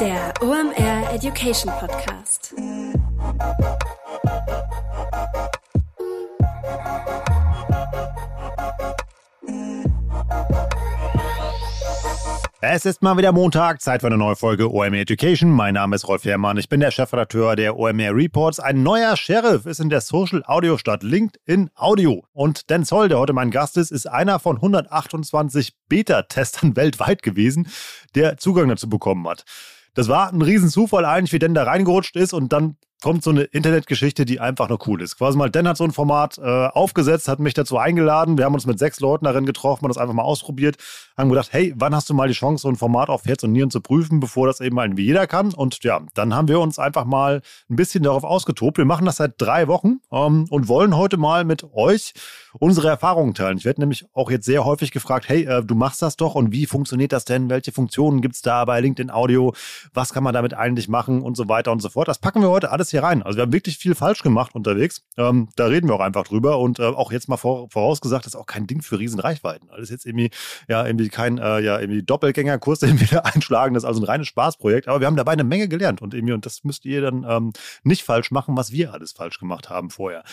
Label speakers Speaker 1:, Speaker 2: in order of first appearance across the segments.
Speaker 1: Der OMR Education Podcast.
Speaker 2: Es ist mal wieder Montag, Zeit für eine neue Folge OMR Education. Mein Name ist Rolf Herrmann, ich bin der Chefredakteur der OMR Reports. Ein neuer Sheriff ist in der Social Audio Stadt LinkedIn Audio. Und Dan Zoll, der heute mein Gast ist, ist einer von 128 Beta-Testern weltweit gewesen, der Zugang dazu bekommen hat. Das war ein Riesenzufall eigentlich, wie Dan da reingerutscht ist und dann kommt so eine Internetgeschichte, die einfach nur cool ist. Quasi mal, Dan hat so ein Format äh, aufgesetzt, hat mich dazu eingeladen. Wir haben uns mit sechs Leuten darin getroffen, haben das einfach mal ausprobiert, haben gedacht, hey, wann hast du mal die Chance, so ein Format auf Herz und Nieren zu prüfen, bevor das eben irgendwie jeder kann? Und ja, dann haben wir uns einfach mal ein bisschen darauf ausgetobt. Wir machen das seit drei Wochen ähm, und wollen heute mal mit euch unsere Erfahrungen teilen. Ich werde nämlich auch jetzt sehr häufig gefragt, hey, äh, du machst das doch und wie funktioniert das denn? Welche Funktionen gibt es da bei LinkedIn Audio? Was kann man damit eigentlich machen und so weiter und so fort? Das packen wir heute alles hier rein. Also wir haben wirklich viel falsch gemacht unterwegs. Ähm, da reden wir auch einfach drüber und äh, auch jetzt mal vor, vorausgesagt, das ist auch kein Ding für Riesenreichweiten. Alles jetzt irgendwie, ja, irgendwie kein äh, ja, irgendwie Doppelgängerkurs, den wir da einschlagen. Das ist also ein reines Spaßprojekt. Aber wir haben dabei eine Menge gelernt und irgendwie, und das müsst ihr dann ähm, nicht falsch machen, was wir alles falsch gemacht haben vorher.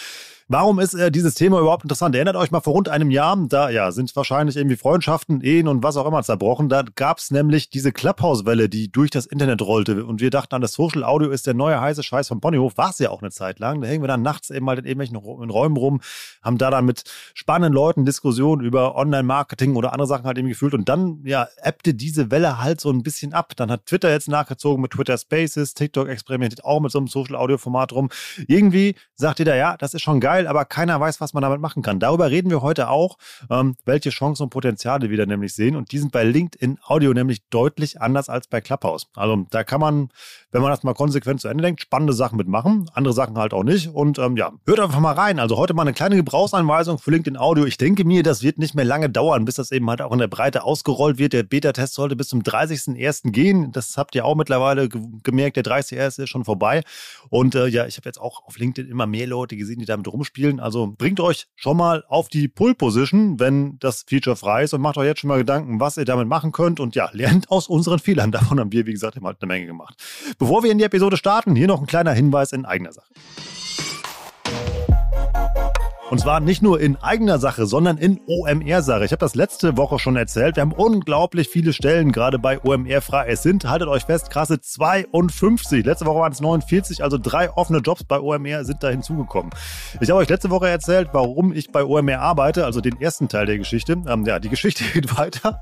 Speaker 2: Warum ist äh, dieses Thema überhaupt interessant? Erinnert euch mal vor rund einem Jahr, da ja, sind wahrscheinlich irgendwie Freundschaften, Ehen und was auch immer zerbrochen. Da gab es nämlich diese Clubhouse-Welle, die durch das Internet rollte. Und wir dachten an, das Social Audio ist der neue heiße Scheiß vom Ponyhof. War es ja auch eine Zeit lang. Da hängen wir dann nachts eben mal in irgendwelchen Räumen rum, haben da dann mit spannenden Leuten Diskussionen über Online-Marketing oder andere Sachen halt eben gefühlt. Und dann, ja, ebbte diese Welle halt so ein bisschen ab. Dann hat Twitter jetzt nachgezogen mit Twitter Spaces, TikTok experimentiert auch mit so einem Social Audio-Format rum. Irgendwie sagt da, ja, das ist schon geil geil, aber keiner weiß, was man damit machen kann. Darüber reden wir heute auch, ähm, welche Chancen und Potenziale wir da nämlich sehen. Und die sind bei LinkedIn Audio nämlich deutlich anders als bei Clubhouse. Also da kann man, wenn man das mal konsequent zu Ende denkt, spannende Sachen mitmachen, andere Sachen halt auch nicht. Und ähm, ja, hört einfach mal rein. Also heute mal eine kleine Gebrauchsanweisung für LinkedIn Audio. Ich denke mir, das wird nicht mehr lange dauern, bis das eben halt auch in der Breite ausgerollt wird. Der Beta-Test sollte bis zum 30.01. gehen. Das habt ihr auch mittlerweile gemerkt. Der 30.01. ist schon vorbei. Und äh, ja, ich habe jetzt auch auf LinkedIn immer mehr Leute gesehen, die damit rumspielen spielen. Also bringt euch schon mal auf die Pull-Position, wenn das Feature frei ist und macht euch jetzt schon mal Gedanken, was ihr damit machen könnt. Und ja, lernt aus unseren Fehlern. Davon haben wir, wie gesagt, immer eine Menge gemacht. Bevor wir in die Episode starten, hier noch ein kleiner Hinweis in eigener Sache. Und zwar nicht nur in eigener Sache, sondern in OMR-Sache. Ich habe das letzte Woche schon erzählt. Wir haben unglaublich viele Stellen gerade bei OMR frei. Es sind, haltet euch fest, krasse 52. Letzte Woche waren es 49, also drei offene Jobs bei OMR sind da hinzugekommen. Ich habe euch letzte Woche erzählt, warum ich bei OMR arbeite, also den ersten Teil der Geschichte. Ähm, ja, die Geschichte geht weiter.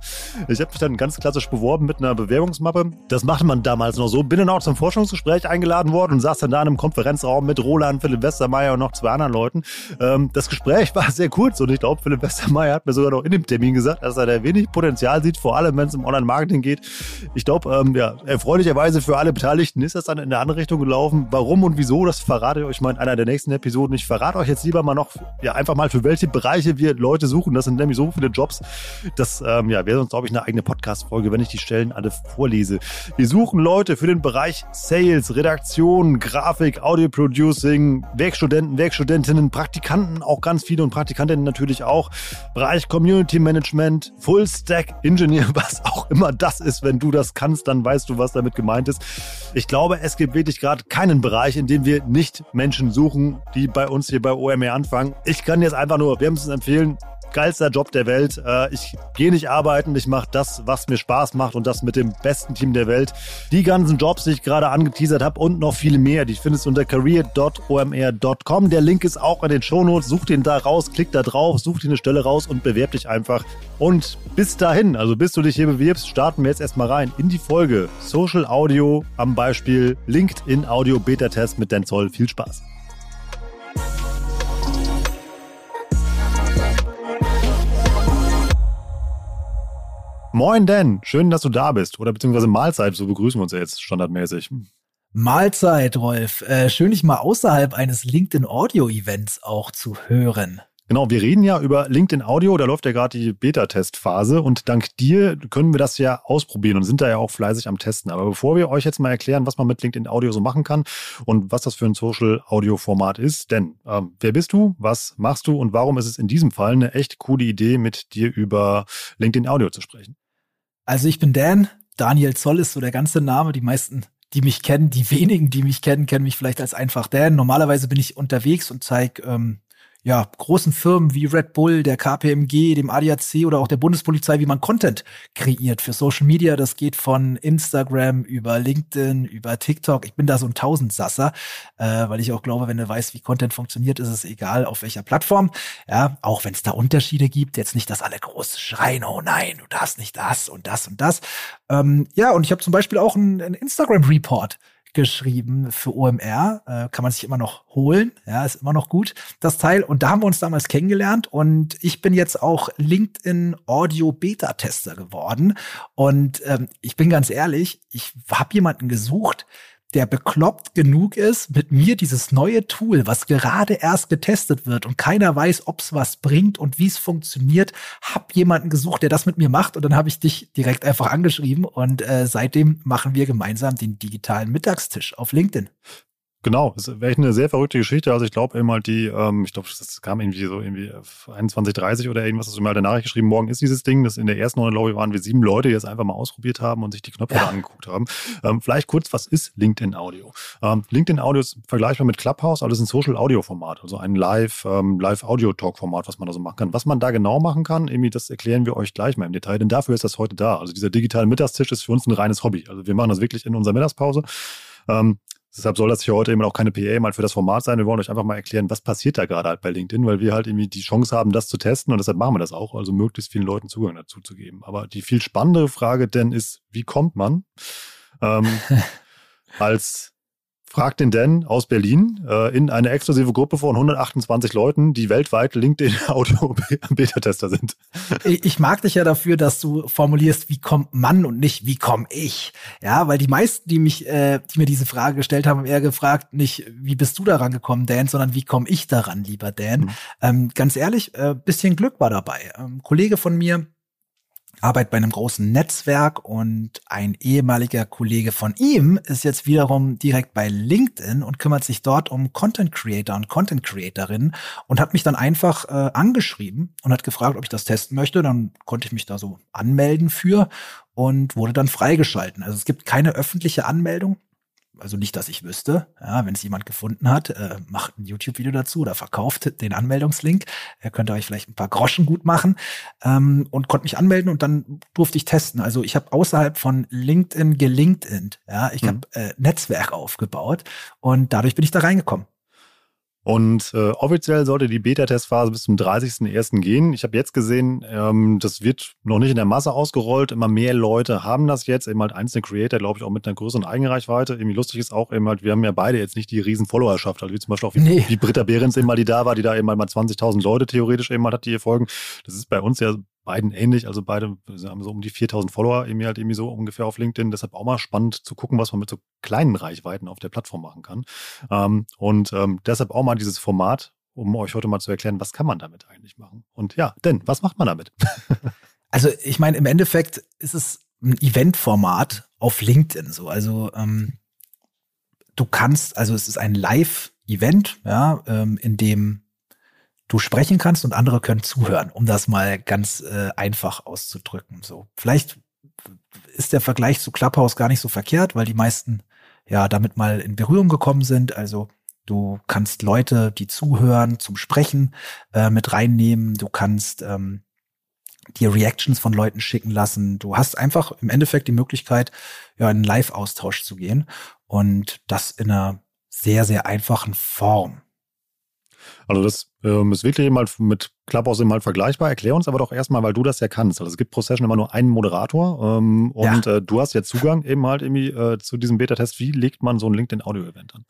Speaker 2: Ich habe mich dann ganz klassisch beworben mit einer Bewerbungsmappe. Das machte man damals noch so. Bin dann auch zum Forschungsgespräch eingeladen worden und saß dann da in einem Konferenzraum mit Roland, Philipp Westermeier und noch zwei anderen Leuten. Ähm, das Gespräch war sehr kurz und ich glaube, Philipp Westermeier hat mir sogar noch in dem Termin gesagt, dass er da wenig Potenzial sieht, vor allem wenn es um Online-Marketing geht. Ich glaube, ähm, ja, erfreulicherweise für alle Beteiligten ist das dann in eine andere Richtung gelaufen. Warum und wieso, das verrate ich euch mal in einer der nächsten Episoden. Ich verrate euch jetzt lieber mal noch, ja, einfach mal für welche Bereiche wir Leute suchen. Das sind nämlich so viele Jobs. Das, ähm, ja, wäre sonst, glaube ich, eine eigene Podcast-Folge, wenn ich die Stellen alle vorlese. Wir suchen Leute für den Bereich Sales, Redaktion, Grafik, Audio Producing, Werkstudenten, Werkstudentinnen, Praktikanten, auch ganz viele und Praktikantinnen natürlich auch. Bereich Community Management, Full Stack Engineer, was auch immer das ist. Wenn du das kannst, dann weißt du, was damit gemeint ist. Ich glaube, es gibt wirklich gerade keinen Bereich, in dem wir nicht Menschen suchen, die bei uns hier bei OMR anfangen. Ich kann jetzt einfach nur wärmstens empfehlen, geilster Job der Welt. Äh, ich gehe nicht arbeiten, ich mache das, was mir Spaß macht und das mit dem besten Team der Welt. Die ganzen Jobs, die ich gerade angeteasert habe und noch viele mehr, die findest du unter career.omr.com. Der Link ist auch in den Shownotes. Such den da raus, klick da drauf, such dir eine Stelle raus und bewerb dich einfach. Und bis dahin, also bis du dich hier bewirbst, starten wir jetzt erstmal rein in die Folge Social Audio am Beispiel LinkedIn Audio Beta Test mit Dan Zoll. Viel Spaß. Moin Dan, schön, dass du da bist. Oder beziehungsweise Mahlzeit, so begrüßen wir uns ja jetzt standardmäßig.
Speaker 3: Mahlzeit, Rolf. Äh, schön, dich mal außerhalb eines LinkedIn Audio Events auch zu hören.
Speaker 2: Genau, wir reden ja über LinkedIn Audio, da läuft ja gerade die Beta-Testphase und dank dir können wir das ja ausprobieren und sind da ja auch fleißig am Testen. Aber bevor wir euch jetzt mal erklären, was man mit LinkedIn Audio so machen kann und was das für ein Social-Audio-Format ist, denn ähm, wer bist du, was machst du und warum ist es in diesem Fall eine echt coole Idee, mit dir über LinkedIn Audio zu sprechen?
Speaker 3: Also ich bin Dan, Daniel Zoll ist so der ganze Name. Die meisten, die mich kennen, die wenigen, die mich kennen, kennen mich vielleicht als einfach Dan. Normalerweise bin ich unterwegs und zeige ähm, ja, großen Firmen wie Red Bull, der KPMG, dem ADAC oder auch der Bundespolizei, wie man Content kreiert für Social Media. Das geht von Instagram über LinkedIn, über TikTok. Ich bin da so ein Tausendsasser, äh, weil ich auch glaube, wenn du weißt, wie Content funktioniert, ist es egal, auf welcher Plattform. Ja, auch wenn es da Unterschiede gibt, jetzt nicht, dass alle groß schreien, oh nein, du darfst nicht das und das und das. Ähm, ja, und ich habe zum Beispiel auch einen, einen Instagram-Report geschrieben für OMR. Äh, kann man sich immer noch holen. Ja, ist immer noch gut, das Teil. Und da haben wir uns damals kennengelernt und ich bin jetzt auch LinkedIn Audio Beta Tester geworden. Und ähm, ich bin ganz ehrlich, ich habe jemanden gesucht, der bekloppt genug ist, mit mir dieses neue Tool, was gerade erst getestet wird und keiner weiß, ob es was bringt und wie es funktioniert, hab jemanden gesucht, der das mit mir macht und dann habe ich dich direkt einfach angeschrieben und äh, seitdem machen wir gemeinsam den digitalen Mittagstisch auf LinkedIn.
Speaker 2: Genau, das wäre echt eine sehr verrückte Geschichte. Also ich glaube eben halt die, ähm, ich glaube, das kam irgendwie so irgendwie 21, 30 oder irgendwas, hast du mir halt danach geschrieben, morgen ist dieses Ding. Das in der ersten Runde, Lobby waren wir sieben Leute, die es einfach mal ausprobiert haben und sich die Knöpfe ja. da angeguckt haben. Ähm, vielleicht kurz, was ist LinkedIn Audio? Ähm, LinkedIn Audio ist vergleichbar mit Clubhouse, aber das ist ein Social Audio Format, also ein Live, ähm, Live Audio Talk Format, was man da so machen kann. Was man da genau machen kann, irgendwie, das erklären wir euch gleich mal im Detail, denn dafür ist das heute da. Also dieser digitale Mittagstisch ist für uns ein reines Hobby. Also wir machen das wirklich in unserer Mittagspause. Ähm, Deshalb soll das hier heute eben auch keine PA mal für das Format sein. Wir wollen euch einfach mal erklären, was passiert da gerade halt bei LinkedIn, weil wir halt irgendwie die Chance haben, das zu testen und deshalb machen wir das auch, also möglichst vielen Leuten Zugang dazu zu geben. Aber die viel spannendere Frage denn ist, wie kommt man ähm, als Frag den Dan aus Berlin äh, in eine exklusive Gruppe von 128 Leuten, die weltweit LinkedIn Audio Beta-Tester sind.
Speaker 3: Ich mag dich ja dafür, dass du formulierst, wie kommt man und nicht, wie komme ich. Ja, weil die meisten, die mich, äh, die mir diese Frage gestellt haben, haben eher gefragt, nicht, wie bist du daran gekommen, Dan, sondern wie komme ich daran, lieber Dan. Mhm. Ähm, ganz ehrlich, äh, bisschen Glück war dabei. Ähm, Kollege von mir, arbeitet bei einem großen Netzwerk und ein ehemaliger Kollege von ihm ist jetzt wiederum direkt bei LinkedIn und kümmert sich dort um Content Creator und Content Creatorinnen und hat mich dann einfach äh, angeschrieben und hat gefragt, ob ich das testen möchte. Dann konnte ich mich da so anmelden für und wurde dann freigeschalten. Also es gibt keine öffentliche Anmeldung also nicht, dass ich wüsste. Ja, wenn es jemand gefunden hat, äh, macht ein YouTube-Video dazu oder verkauft den Anmeldungslink. Er könnte euch vielleicht ein paar Groschen gut machen ähm, und konnte mich anmelden und dann durfte ich testen. Also ich habe außerhalb von LinkedIn gelinkedin. Ja, ich mhm. habe äh, Netzwerk aufgebaut und dadurch bin ich da reingekommen.
Speaker 2: Und äh, offiziell sollte die Beta-Testphase bis zum 30.01. gehen. Ich habe jetzt gesehen, ähm, das wird noch nicht in der Masse ausgerollt. Immer mehr Leute haben das jetzt. Eben halt einzelne Creator, glaube ich, auch mit einer größeren Eigenreichweite. Irgendwie lustig ist auch eben halt, wir haben ja beide jetzt nicht die riesen Followerschaft. Also wie zum Beispiel auch wie, nee. wie Britta Behrens eben mal, die da war, die da eben mal 20.000 Leute theoretisch eben mal hat, die hier folgen. Das ist bei uns ja beiden ähnlich. Also beide haben so um die 4000 Follower, irgendwie halt irgendwie so ungefähr auf LinkedIn. Deshalb auch mal spannend zu gucken, was man mit so kleinen Reichweiten auf der Plattform machen kann. Ähm, und ähm, deshalb auch mal dieses Format, um euch heute mal zu erklären, was kann man damit eigentlich machen. Und ja, denn, was macht man damit?
Speaker 3: also ich meine, im Endeffekt ist es ein Eventformat auf LinkedIn so. Also ähm, du kannst, also es ist ein Live-Event, ja, ähm, in dem du sprechen kannst und andere können zuhören, um das mal ganz äh, einfach auszudrücken. So, vielleicht ist der Vergleich zu Clubhouse gar nicht so verkehrt, weil die meisten ja damit mal in Berührung gekommen sind. Also du kannst Leute, die zuhören, zum Sprechen äh, mit reinnehmen. Du kannst ähm, dir Reactions von Leuten schicken lassen. Du hast einfach im Endeffekt die Möglichkeit, ja, in einen Live-Austausch zu gehen und das in einer sehr, sehr einfachen Form.
Speaker 2: Also das ähm, ist wirklich mal mit Clubhouse immer halt vergleichbar. Erklär uns aber doch erstmal, weil du das ja kannst. Also es gibt pro Session immer nur einen Moderator ähm, und ja. äh, du hast ja Zugang eben halt irgendwie äh, zu diesem Beta-Test. Wie legt man so ein LinkedIn-Audio-Event an?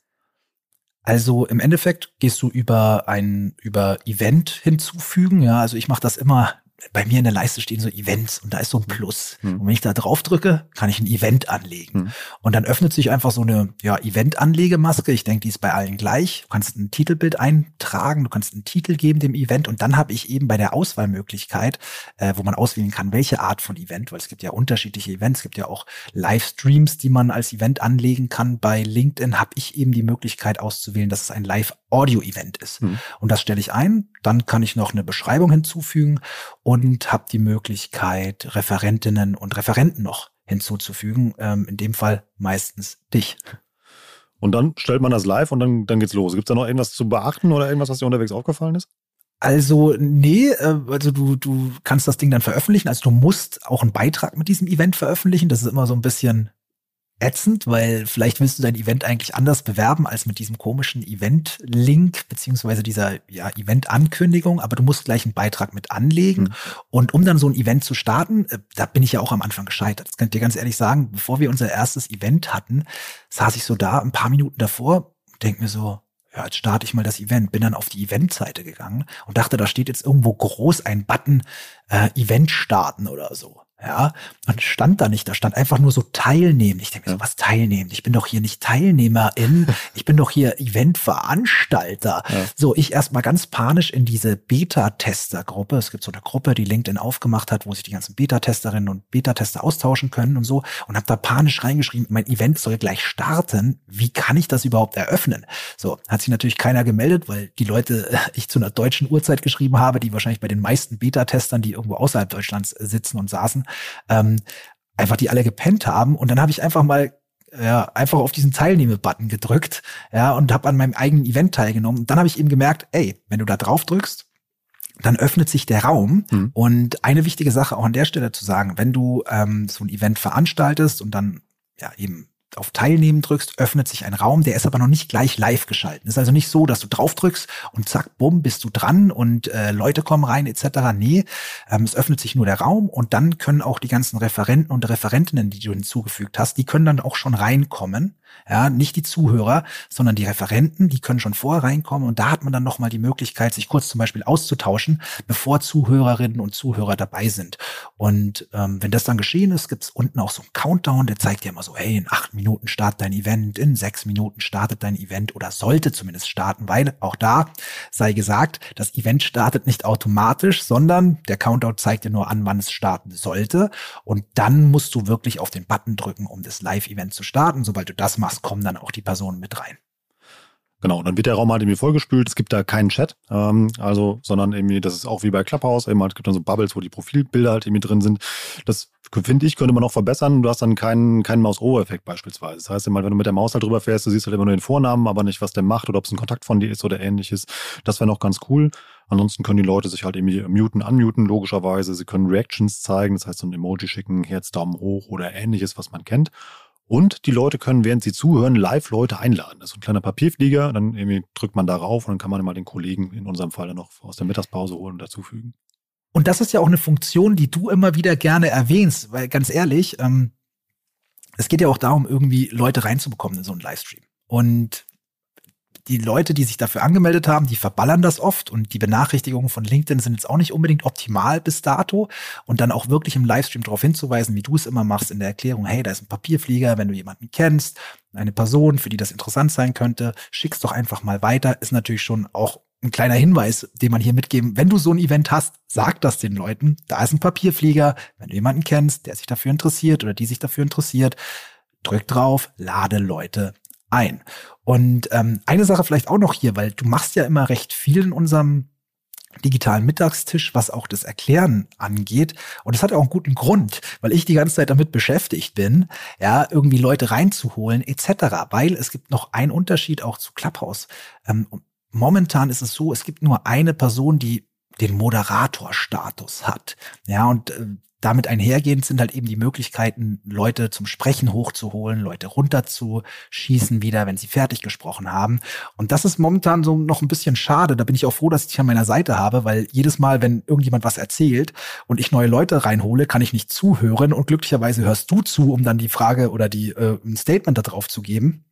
Speaker 3: Also im Endeffekt gehst du über ein über Event hinzufügen. Ja, also ich mache das immer bei mir in der Leiste stehen so Events und da ist so ein Plus. Mhm. Und wenn ich da drauf drücke, kann ich ein Event anlegen. Mhm. Und dann öffnet sich einfach so eine ja, Event-Anlegemaske. Ich denke, die ist bei allen gleich. Du kannst ein Titelbild eintragen, du kannst einen Titel geben dem Event und dann habe ich eben bei der Auswahlmöglichkeit, äh, wo man auswählen kann, welche Art von Event, weil es gibt ja unterschiedliche Events, es gibt ja auch Livestreams, die man als Event anlegen kann. Bei LinkedIn habe ich eben die Möglichkeit auszuwählen, dass es ein Live-Audio-Event ist. Mhm. Und das stelle ich ein. Dann kann ich noch eine Beschreibung hinzufügen und habe die Möglichkeit, Referentinnen und Referenten noch hinzuzufügen. Ähm, in dem Fall meistens dich.
Speaker 2: Und dann stellt man das live und dann, dann geht's los. Gibt es da noch irgendwas zu beachten oder irgendwas, was dir unterwegs aufgefallen ist?
Speaker 3: Also, nee, äh, also du, du kannst das Ding dann veröffentlichen. Also du musst auch einen Beitrag mit diesem Event veröffentlichen. Das ist immer so ein bisschen ätzend, weil vielleicht willst du dein Event eigentlich anders bewerben als mit diesem komischen Event-Link beziehungsweise dieser ja, Event-Ankündigung, aber du musst gleich einen Beitrag mit anlegen. Mhm. Und um dann so ein Event zu starten, äh, da bin ich ja auch am Anfang gescheitert. Das kann ich dir ganz ehrlich sagen, bevor wir unser erstes Event hatten, saß ich so da ein paar Minuten davor und denk mir so, ja, jetzt starte ich mal das Event. Bin dann auf die Eventseite gegangen und dachte, da steht jetzt irgendwo groß ein Button äh, Event starten oder so. Ja, man stand da nicht, da stand einfach nur so teilnehmen. Ich denke mir so, was teilnehmen? Ich bin doch hier nicht Teilnehmerin, ich bin doch hier Eventveranstalter. Ja. So, ich erstmal ganz panisch in diese Beta-Tester-Gruppe. Es gibt so eine Gruppe, die LinkedIn aufgemacht hat, wo sich die ganzen Beta-Testerinnen und Beta-Tester austauschen können und so. Und habe da panisch reingeschrieben, mein Event soll gleich starten. Wie kann ich das überhaupt eröffnen? So, hat sich natürlich keiner gemeldet, weil die Leute, ich zu einer deutschen Uhrzeit geschrieben habe, die wahrscheinlich bei den meisten Beta-Testern, die irgendwo außerhalb Deutschlands sitzen und saßen, ähm, einfach die alle gepennt haben. Und dann habe ich einfach mal ja, einfach auf diesen Teilnehme-Button gedrückt, ja, und habe an meinem eigenen Event teilgenommen. Und dann habe ich eben gemerkt, ey, wenn du da drauf drückst, dann öffnet sich der Raum. Mhm. Und eine wichtige Sache auch an der Stelle zu sagen, wenn du ähm, so ein Event veranstaltest und dann ja eben auf Teilnehmen drückst, öffnet sich ein Raum, der ist aber noch nicht gleich live geschalten. Ist also nicht so, dass du drauf drückst und zack, bumm, bist du dran und äh, Leute kommen rein etc. Nee, ähm, es öffnet sich nur der Raum und dann können auch die ganzen Referenten und Referentinnen, die du hinzugefügt hast, die können dann auch schon reinkommen ja, nicht die Zuhörer, sondern die Referenten, die können schon vorher reinkommen und da hat man dann nochmal die Möglichkeit, sich kurz zum Beispiel auszutauschen, bevor Zuhörerinnen und Zuhörer dabei sind. Und ähm, wenn das dann geschehen ist, gibt's unten auch so einen Countdown, der zeigt dir immer so, hey, in acht Minuten startet dein Event, in sechs Minuten startet dein Event oder sollte zumindest starten, weil auch da sei gesagt, das Event startet nicht automatisch, sondern der Countdown zeigt dir nur an, wann es starten sollte. Und dann musst du wirklich auf den Button drücken, um das Live-Event zu starten. Sobald du das machst, kommen dann auch die Personen mit rein.
Speaker 2: Genau, dann wird der Raum halt irgendwie vollgespült. Es gibt da keinen Chat, ähm, also, sondern irgendwie, das ist auch wie bei Clubhouse, eben, es gibt dann so Bubbles, wo die Profilbilder halt irgendwie drin sind. Das finde ich, könnte man noch verbessern. Du hast dann keinen, keinen Maus-O-Effekt beispielsweise. Das heißt, wenn du mit der Maus halt drüber fährst, du siehst halt immer nur den Vornamen, aber nicht, was der macht oder ob es ein Kontakt von dir ist oder ähnliches. Das wäre noch ganz cool. Ansonsten können die Leute sich halt irgendwie muten, unmuten, logischerweise. Sie können Reactions zeigen, das heißt so ein Emoji schicken, Herz, Daumen hoch oder ähnliches, was man kennt. Und die Leute können, während sie zuhören, live Leute einladen. Das ist ein kleiner Papierflieger, dann irgendwie drückt man darauf und dann kann man mal den Kollegen in unserem Fall dann noch aus der Mittagspause holen und dazufügen.
Speaker 3: Und das ist ja auch eine Funktion, die du immer wieder gerne erwähnst, weil ganz ehrlich, ähm, es geht ja auch darum, irgendwie Leute reinzubekommen in so einen Livestream. Und die Leute, die sich dafür angemeldet haben, die verballern das oft und die Benachrichtigungen von LinkedIn sind jetzt auch nicht unbedingt optimal bis dato. Und dann auch wirklich im Livestream darauf hinzuweisen, wie du es immer machst in der Erklärung, hey, da ist ein Papierflieger, wenn du jemanden kennst, eine Person, für die das interessant sein könnte, schick's doch einfach mal weiter, ist natürlich schon auch ein kleiner Hinweis, den man hier mitgeben, wenn du so ein Event hast, sag das den Leuten, da ist ein Papierflieger, wenn du jemanden kennst, der sich dafür interessiert oder die sich dafür interessiert, drück drauf, lade Leute ein. Und ähm, eine Sache vielleicht auch noch hier, weil du machst ja immer recht viel in unserem digitalen Mittagstisch, was auch das Erklären angeht. Und das hat auch einen guten Grund, weil ich die ganze Zeit damit beschäftigt bin, ja, irgendwie Leute reinzuholen etc. Weil es gibt noch einen Unterschied auch zu Clubhouse. Ähm, momentan ist es so, es gibt nur eine Person, die den Moderatorstatus hat. Ja, und äh, damit einhergehend sind halt eben die Möglichkeiten, Leute zum Sprechen hochzuholen, Leute runterzuschießen wieder, wenn sie fertig gesprochen haben. Und das ist momentan so noch ein bisschen schade. Da bin ich auch froh, dass ich dich an meiner Seite habe, weil jedes Mal, wenn irgendjemand was erzählt und ich neue Leute reinhole, kann ich nicht zuhören und glücklicherweise hörst du zu, um dann die Frage oder die äh, ein Statement darauf zu geben.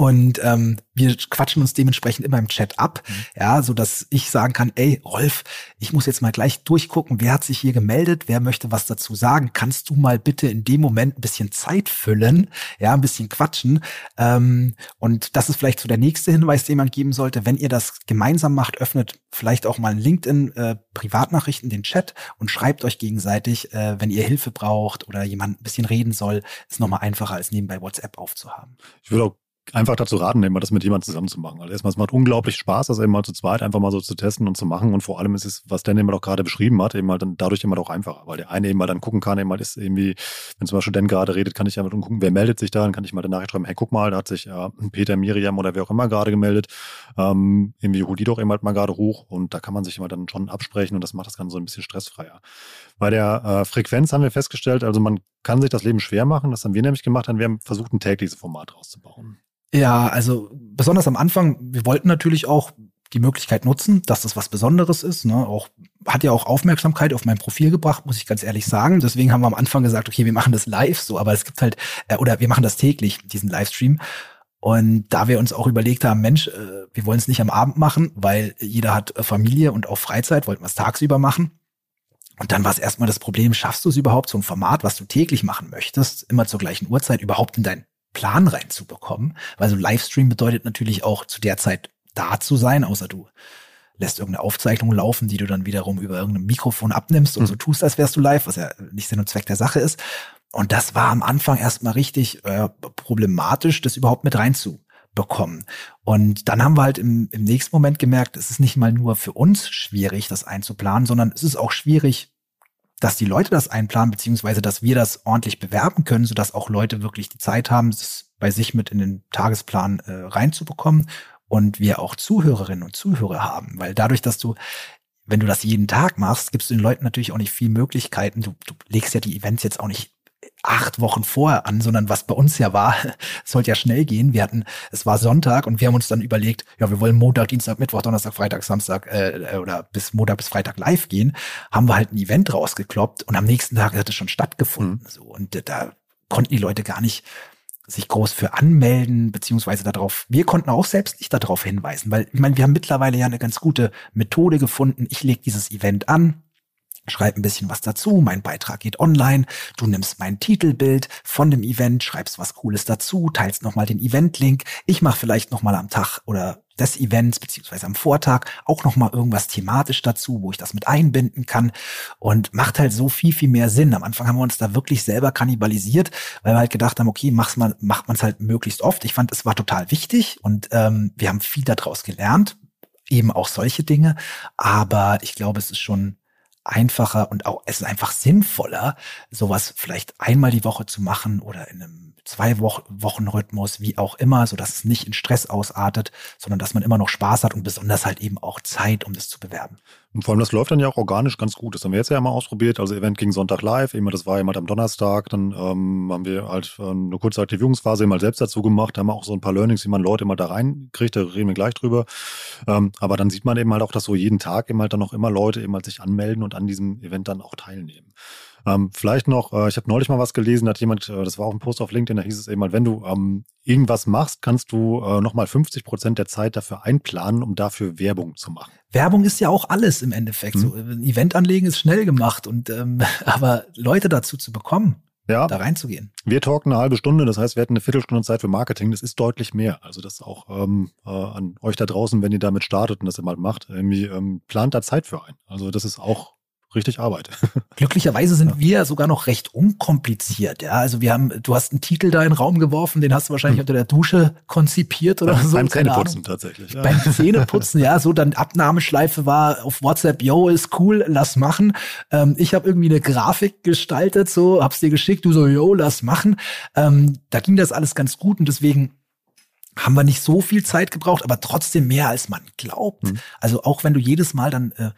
Speaker 3: Und ähm, wir quatschen uns dementsprechend immer im Chat ab, mhm. ja, so dass ich sagen kann, ey, Rolf, ich muss jetzt mal gleich durchgucken, wer hat sich hier gemeldet, wer möchte was dazu sagen. Kannst du mal bitte in dem Moment ein bisschen Zeit füllen, ja, ein bisschen quatschen. Ähm, und das ist vielleicht so der nächste Hinweis, den man geben sollte. Wenn ihr das gemeinsam macht, öffnet vielleicht auch mal ein LinkedIn äh, Privatnachrichten, den Chat und schreibt euch gegenseitig, äh, wenn ihr Hilfe braucht oder jemand ein bisschen reden soll, ist nochmal einfacher als nebenbei WhatsApp aufzuhaben.
Speaker 2: Ich würde auch einfach dazu raten, immer das mit jemandem zusammen zu machen. Also erstmal, es macht unglaublich Spaß, das eben mal zu zweit einfach mal so zu testen und zu machen. Und vor allem ist es, was Dan immer doch gerade beschrieben hat, eben halt dann dadurch immer doch einfacher, weil der eine eben mal dann gucken kann, eben mal ist irgendwie, wenn zum Beispiel Dan gerade redet, kann ich einfach gucken, wer meldet sich da, dann kann ich mal danach schreiben, hey, guck mal, da hat sich äh, Peter, Miriam oder wer auch immer gerade gemeldet, ähm, irgendwie hol die doch eben halt mal gerade hoch und da kann man sich immer dann schon absprechen und das macht das Ganze so ein bisschen stressfreier. Bei der äh, Frequenz haben wir festgestellt, also man kann sich das Leben schwer machen, das haben wir nämlich gemacht, dann wir haben versucht, ein tägliches Format rauszubauen.
Speaker 3: Ja, also besonders am Anfang, wir wollten natürlich auch die Möglichkeit nutzen, dass das was Besonderes ist. Ne? Auch, hat ja auch Aufmerksamkeit auf mein Profil gebracht, muss ich ganz ehrlich sagen. Deswegen haben wir am Anfang gesagt, okay, wir machen das live so, aber es gibt halt, äh, oder wir machen das täglich, diesen Livestream. Und da wir uns auch überlegt haben, Mensch, äh, wir wollen es nicht am Abend machen, weil jeder hat äh, Familie und auch Freizeit, wollten wir es tagsüber machen. Und dann war es erstmal das Problem, schaffst du es überhaupt, so ein Format, was du täglich machen möchtest, immer zur gleichen Uhrzeit überhaupt in dein Plan reinzubekommen. Weil so Livestream bedeutet natürlich auch zu der Zeit da zu sein, außer du lässt irgendeine Aufzeichnung laufen, die du dann wiederum über irgendein Mikrofon abnimmst und mhm. so tust, als wärst du live, was ja nicht Sinn und Zweck der Sache ist. Und das war am Anfang erstmal richtig äh, problematisch, das überhaupt mit reinzubekommen. Und dann haben wir halt im, im nächsten Moment gemerkt, es ist nicht mal nur für uns schwierig, das einzuplanen, sondern es ist auch schwierig dass die Leute das einplanen, beziehungsweise dass wir das ordentlich bewerben können, sodass auch Leute wirklich die Zeit haben, es bei sich mit in den Tagesplan äh, reinzubekommen und wir auch Zuhörerinnen und Zuhörer haben. Weil dadurch, dass du, wenn du das jeden Tag machst, gibst du den Leuten natürlich auch nicht viel Möglichkeiten. Du, du legst ja die Events jetzt auch nicht acht Wochen vorher an, sondern was bei uns ja war, es sollte ja schnell gehen. Wir hatten, es war Sonntag und wir haben uns dann überlegt, ja, wir wollen Montag, Dienstag, Mittwoch, Donnerstag, Freitag, Samstag äh, oder bis Montag bis Freitag live gehen, haben wir halt ein Event rausgekloppt und am nächsten Tag hat es schon stattgefunden. Mhm. So und äh, da konnten die Leute gar nicht sich groß für anmelden, beziehungsweise darauf, wir konnten auch selbst nicht darauf hinweisen, weil ich meine, wir haben mittlerweile ja eine ganz gute Methode gefunden. Ich lege dieses Event an, schreib ein bisschen was dazu, mein Beitrag geht online, du nimmst mein Titelbild von dem Event, schreibst was Cooles dazu, teilst nochmal den Event-Link, ich mache vielleicht nochmal am Tag oder des Events beziehungsweise am Vortag auch nochmal irgendwas thematisch dazu, wo ich das mit einbinden kann. Und macht halt so viel, viel mehr Sinn. Am Anfang haben wir uns da wirklich selber kannibalisiert, weil wir halt gedacht haben, okay, mach's mal, macht man es halt möglichst oft. Ich fand, es war total wichtig und ähm, wir haben viel daraus gelernt, eben auch solche Dinge, aber ich glaube, es ist schon einfacher und auch es ist einfach sinnvoller, sowas vielleicht einmal die Woche zu machen oder in einem zwei Wochen Rhythmus, wie auch immer, so dass es nicht in Stress ausartet, sondern dass man immer noch Spaß hat und besonders halt eben auch Zeit, um das zu bewerben.
Speaker 2: Und vor allem, das läuft dann ja auch organisch ganz gut. Das haben wir jetzt ja mal ausprobiert. Also Event ging Sonntag live, immer das war immer am Donnerstag. Dann ähm, haben wir halt äh, eine kurze Aktivierungsphase mal selbst dazu gemacht. Da haben wir auch so ein paar Learnings, wie man Leute immer da reinkriegt. Da reden wir gleich drüber. Ähm, aber dann sieht man eben halt auch, dass so jeden Tag eben halt dann noch immer Leute eben halt sich anmelden und an diesem Event dann auch teilnehmen. Ähm, vielleicht noch, äh, ich habe neulich mal was gelesen, da hat jemand, äh, das war auch ein Post auf LinkedIn, da hieß es eben mal, wenn du ähm, irgendwas machst, kannst du äh, nochmal 50 Prozent der Zeit dafür einplanen, um dafür Werbung zu machen.
Speaker 3: Werbung ist ja auch alles im Endeffekt. Mhm. So, ein Event anlegen ist schnell gemacht und ähm, aber Leute dazu zu bekommen, ja. da reinzugehen.
Speaker 2: Wir talken eine halbe Stunde, das heißt, wir hätten eine Viertelstunde Zeit für Marketing. Das ist deutlich mehr. Also das auch ähm, äh, an euch da draußen, wenn ihr damit startet und das immer macht, irgendwie ähm, plant da Zeit für ein. Also das ist auch richtig Arbeit.
Speaker 3: Glücklicherweise sind ja. wir sogar noch recht unkompliziert. Ja, also wir haben, du hast einen Titel da in den Raum geworfen, den hast du wahrscheinlich hm. unter der Dusche konzipiert oder ja, so.
Speaker 2: Beim Zähneputzen tatsächlich.
Speaker 3: Ja. Beim Zähneputzen, ja, so dann Abnahmeschleife war auf WhatsApp, yo, ist cool, lass machen. Ähm, ich habe irgendwie eine Grafik gestaltet, so, hab's dir geschickt, du so, yo, lass machen. Ähm, da ging das alles ganz gut und deswegen haben wir nicht so viel Zeit gebraucht, aber trotzdem mehr als man glaubt. Hm. Also auch wenn du jedes Mal dann äh,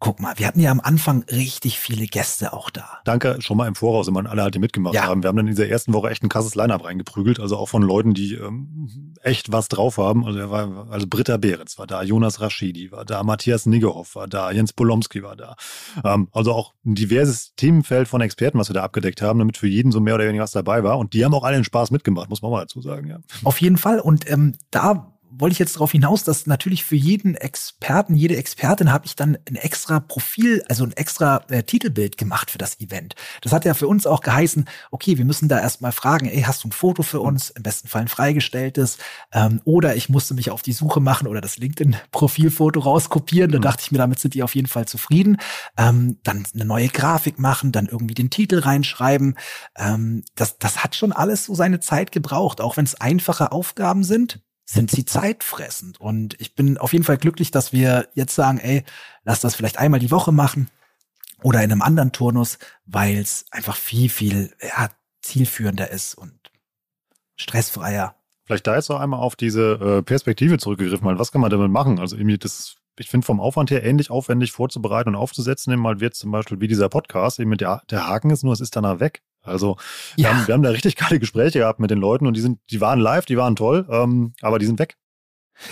Speaker 3: Guck mal, wir hatten ja am Anfang richtig viele Gäste auch da.
Speaker 2: Danke schon mal im Voraus, immer an alle, halt, die mitgemacht ja. haben. Wir haben dann in dieser ersten Woche echt ein krasses Line-Up reingeprügelt, also auch von Leuten, die ähm, echt was drauf haben. Also, er war, also Britta Behrens war da, Jonas Raschidi war da, Matthias Niggehoff war da, Jens Polomski war da. Ähm, also auch ein diverses Themenfeld von Experten, was wir da abgedeckt haben, damit für jeden so mehr oder weniger was dabei war. Und die haben auch alle den Spaß mitgemacht, muss man mal dazu sagen. Ja.
Speaker 3: Auf jeden Fall. Und ähm, da wollte ich jetzt darauf hinaus, dass natürlich für jeden Experten, jede Expertin habe ich dann ein extra Profil, also ein extra äh, Titelbild gemacht für das Event. Das hat ja für uns auch geheißen, okay, wir müssen da erstmal fragen, ey, hast du ein Foto für uns? Im besten Fall ein freigestelltes. Ähm, oder ich musste mich auf die Suche machen oder das LinkedIn-Profilfoto rauskopieren. Da mhm. dachte ich mir, damit sind die auf jeden Fall zufrieden. Ähm, dann eine neue Grafik machen, dann irgendwie den Titel reinschreiben. Ähm, das, das hat schon alles so seine Zeit gebraucht, auch wenn es einfache Aufgaben sind sind sie zeitfressend. Und ich bin auf jeden Fall glücklich, dass wir jetzt sagen, ey, lass das vielleicht einmal die Woche machen oder in einem anderen Turnus, weil es einfach viel, viel ja, zielführender ist und stressfreier.
Speaker 2: Vielleicht da jetzt noch einmal auf diese äh, Perspektive zurückgegriffen, mal, was kann man damit machen? Also irgendwie das ich finde vom Aufwand her ähnlich aufwendig vorzubereiten und aufzusetzen, eben mal wird zum Beispiel wie dieser Podcast, eben mit der, der Haken ist nur, es ist danach weg. Also wir, ja. haben, wir haben da richtig geile Gespräche gehabt mit den Leuten und die sind, die waren live, die waren toll, ähm, aber die sind weg.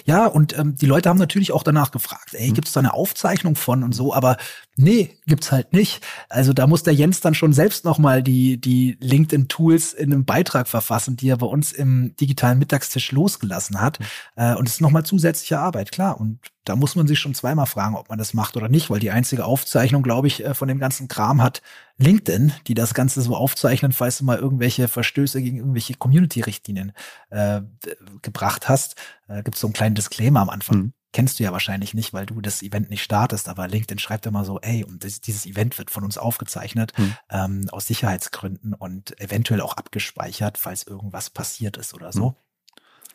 Speaker 3: Ja, und ähm, die Leute haben natürlich auch danach gefragt, ey, mhm. gibt es da eine Aufzeichnung von und so, aber nee, gibt's halt nicht. Also da muss der Jens dann schon selbst nochmal die, die LinkedIn-Tools in einem Beitrag verfassen, die er bei uns im digitalen Mittagstisch losgelassen hat. Mhm. Äh, und es ist nochmal zusätzliche Arbeit, klar. Und da muss man sich schon zweimal fragen, ob man das macht oder nicht, weil die einzige Aufzeichnung, glaube ich, äh, von dem ganzen Kram hat LinkedIn, die das Ganze so aufzeichnen, falls du mal irgendwelche Verstöße gegen irgendwelche Community-Richtlinien äh, gebracht hast. Äh, Gibt es so einen kleinen Disclaimer am Anfang. Mhm. Kennst du ja wahrscheinlich nicht, weil du das Event nicht startest, aber LinkedIn schreibt immer so, ey, und das, dieses Event wird von uns aufgezeichnet, mhm. ähm, aus Sicherheitsgründen und eventuell auch abgespeichert, falls irgendwas passiert ist oder so. Mhm.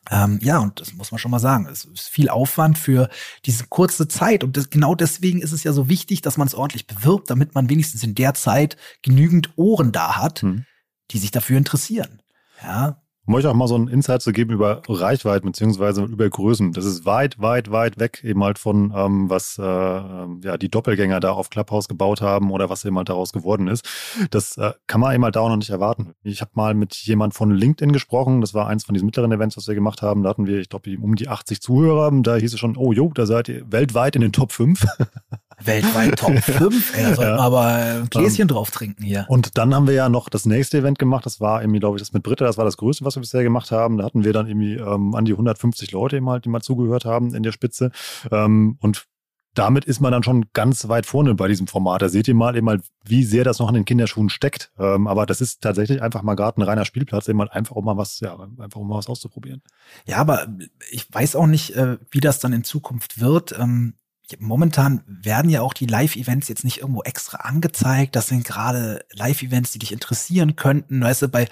Speaker 3: Ähm, ja, und das muss man schon mal sagen. Es ist viel Aufwand für diese kurze Zeit. Und das, genau deswegen ist es ja so wichtig, dass man es ordentlich bewirbt, damit man wenigstens in der Zeit genügend Ohren da hat, hm. die sich dafür interessieren. Ja,
Speaker 2: um euch auch mal so einen Insight zu geben über Reichweiten beziehungsweise über Größen. Das ist weit, weit, weit weg eben halt von, ähm, was äh, ähm, ja, die Doppelgänger da auf Clubhouse gebaut haben oder was eben halt daraus geworden ist. Das äh, kann man eben halt da auch noch nicht erwarten. Ich habe mal mit jemand von LinkedIn gesprochen. Das war eins von diesen mittleren Events, was wir gemacht haben. Da hatten wir, ich glaube, um die 80 Zuhörer. Da hieß es schon, oh jo, da seid ihr weltweit in den Top 5.
Speaker 3: Weltweit Top 5. Ey, da sollten ja. wir aber ein Gläschen um, drauf trinken hier.
Speaker 2: Und dann haben wir ja noch das nächste Event gemacht. Das war irgendwie, glaube ich, das mit Britta. Das war das größte, was wir bisher gemacht haben. Da hatten wir dann irgendwie ähm, an die 150 Leute eben halt, die mal zugehört haben in der Spitze. Ähm, und damit ist man dann schon ganz weit vorne bei diesem Format. Da seht ihr mal eben mal, wie sehr das noch in den Kinderschuhen steckt. Ähm, aber das ist tatsächlich einfach mal gerade ein reiner Spielplatz, eben mal einfach um mal was, ja, einfach um mal was auszuprobieren.
Speaker 3: Ja, aber ich weiß auch nicht, äh, wie das dann in Zukunft wird. Ähm, momentan werden ja auch die Live-Events jetzt nicht irgendwo extra angezeigt. Das sind gerade Live-Events, die dich interessieren könnten. Weißt du, bei,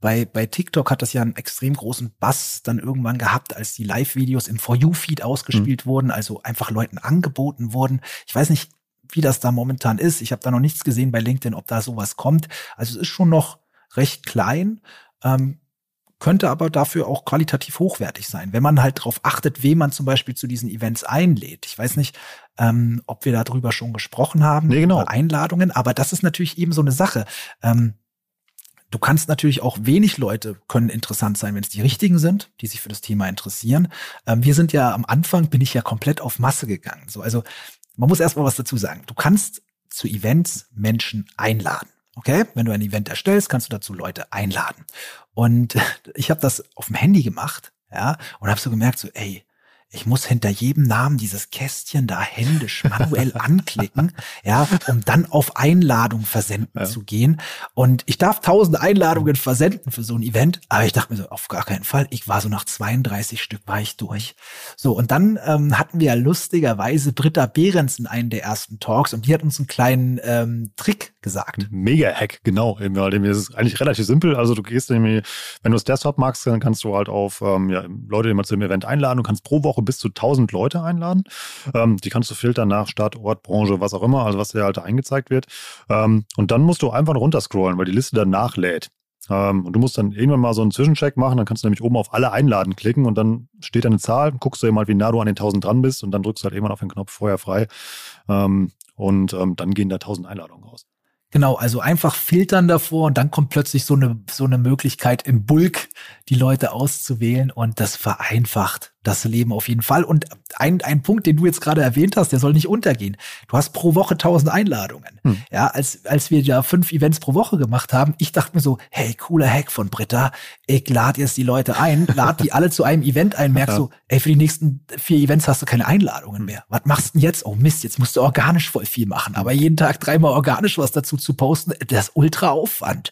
Speaker 3: bei, bei TikTok hat das ja einen extrem großen Bass dann irgendwann gehabt, als die Live-Videos im For You-Feed ausgespielt mhm. wurden, also einfach Leuten angeboten wurden. Ich weiß nicht, wie das da momentan ist. Ich habe da noch nichts gesehen bei LinkedIn, ob da sowas kommt. Also es ist schon noch recht klein. Ähm, könnte aber dafür auch qualitativ hochwertig sein, wenn man halt darauf achtet, wen man zum Beispiel zu diesen Events einlädt. Ich weiß nicht, ähm, ob wir darüber schon gesprochen haben,
Speaker 2: nee, genau.
Speaker 3: Einladungen, aber das ist natürlich eben so eine Sache. Ähm, Du kannst natürlich auch wenig Leute können interessant sein, wenn es die richtigen sind, die sich für das Thema interessieren. Ähm, wir sind ja am Anfang, bin ich ja komplett auf Masse gegangen. So, also man muss erstmal was dazu sagen. Du kannst zu Events Menschen einladen. Okay, wenn du ein Event erstellst, kannst du dazu Leute einladen. Und ich habe das auf dem Handy gemacht, ja, und habe so gemerkt, so, ey, ich muss hinter jedem Namen dieses Kästchen da händisch manuell anklicken, ja, um dann auf Einladung versenden ja. zu gehen. Und ich darf tausend Einladungen versenden für so ein Event, aber ich dachte mir so, auf gar keinen Fall. Ich war so nach 32 Stück war ich durch. So, und dann ähm, hatten wir lustigerweise Britta Behrens in einem der ersten Talks und die hat uns einen kleinen ähm, Trick gesagt.
Speaker 2: Mega-Hack, genau. Das ist eigentlich relativ simpel. Also du gehst irgendwie, wenn du das Desktop magst, dann kannst du halt auf ähm, ja, Leute immer zu dem Event einladen. Du kannst pro Woche bis zu 1000 Leute einladen. Ähm, die kannst du filtern nach Stadt, Ort, Branche, was auch immer, also was dir halt eingezeigt wird. Ähm, und dann musst du einfach runterscrollen, weil die Liste dann nachlädt. Ähm, und du musst dann irgendwann mal so einen Zwischencheck machen, dann kannst du nämlich oben auf alle Einladen klicken und dann steht da eine Zahl, guckst du eben halt, wie nah du an den 1000 dran bist und dann drückst du halt irgendwann auf den Knopf Feuer frei ähm, und ähm, dann gehen da 1000 Einladungen raus.
Speaker 3: Genau, also einfach filtern davor und dann kommt plötzlich so eine, so eine Möglichkeit im Bulk, die Leute auszuwählen und das vereinfacht das Leben auf jeden Fall. Und ein, ein Punkt, den du jetzt gerade erwähnt hast, der soll nicht untergehen. Du hast pro Woche tausend Einladungen. Hm. Ja, als, als wir ja fünf Events pro Woche gemacht haben, ich dachte mir so, hey, cooler Hack von Britta, ich lade jetzt die Leute ein, lad die alle zu einem Event ein, merkst ja. so, ey, für die nächsten vier Events hast du keine Einladungen mehr. Was machst du denn jetzt? Oh Mist, jetzt musst du organisch voll viel machen. Aber jeden Tag dreimal organisch was dazu zu posten, das ist ultra Aufwand.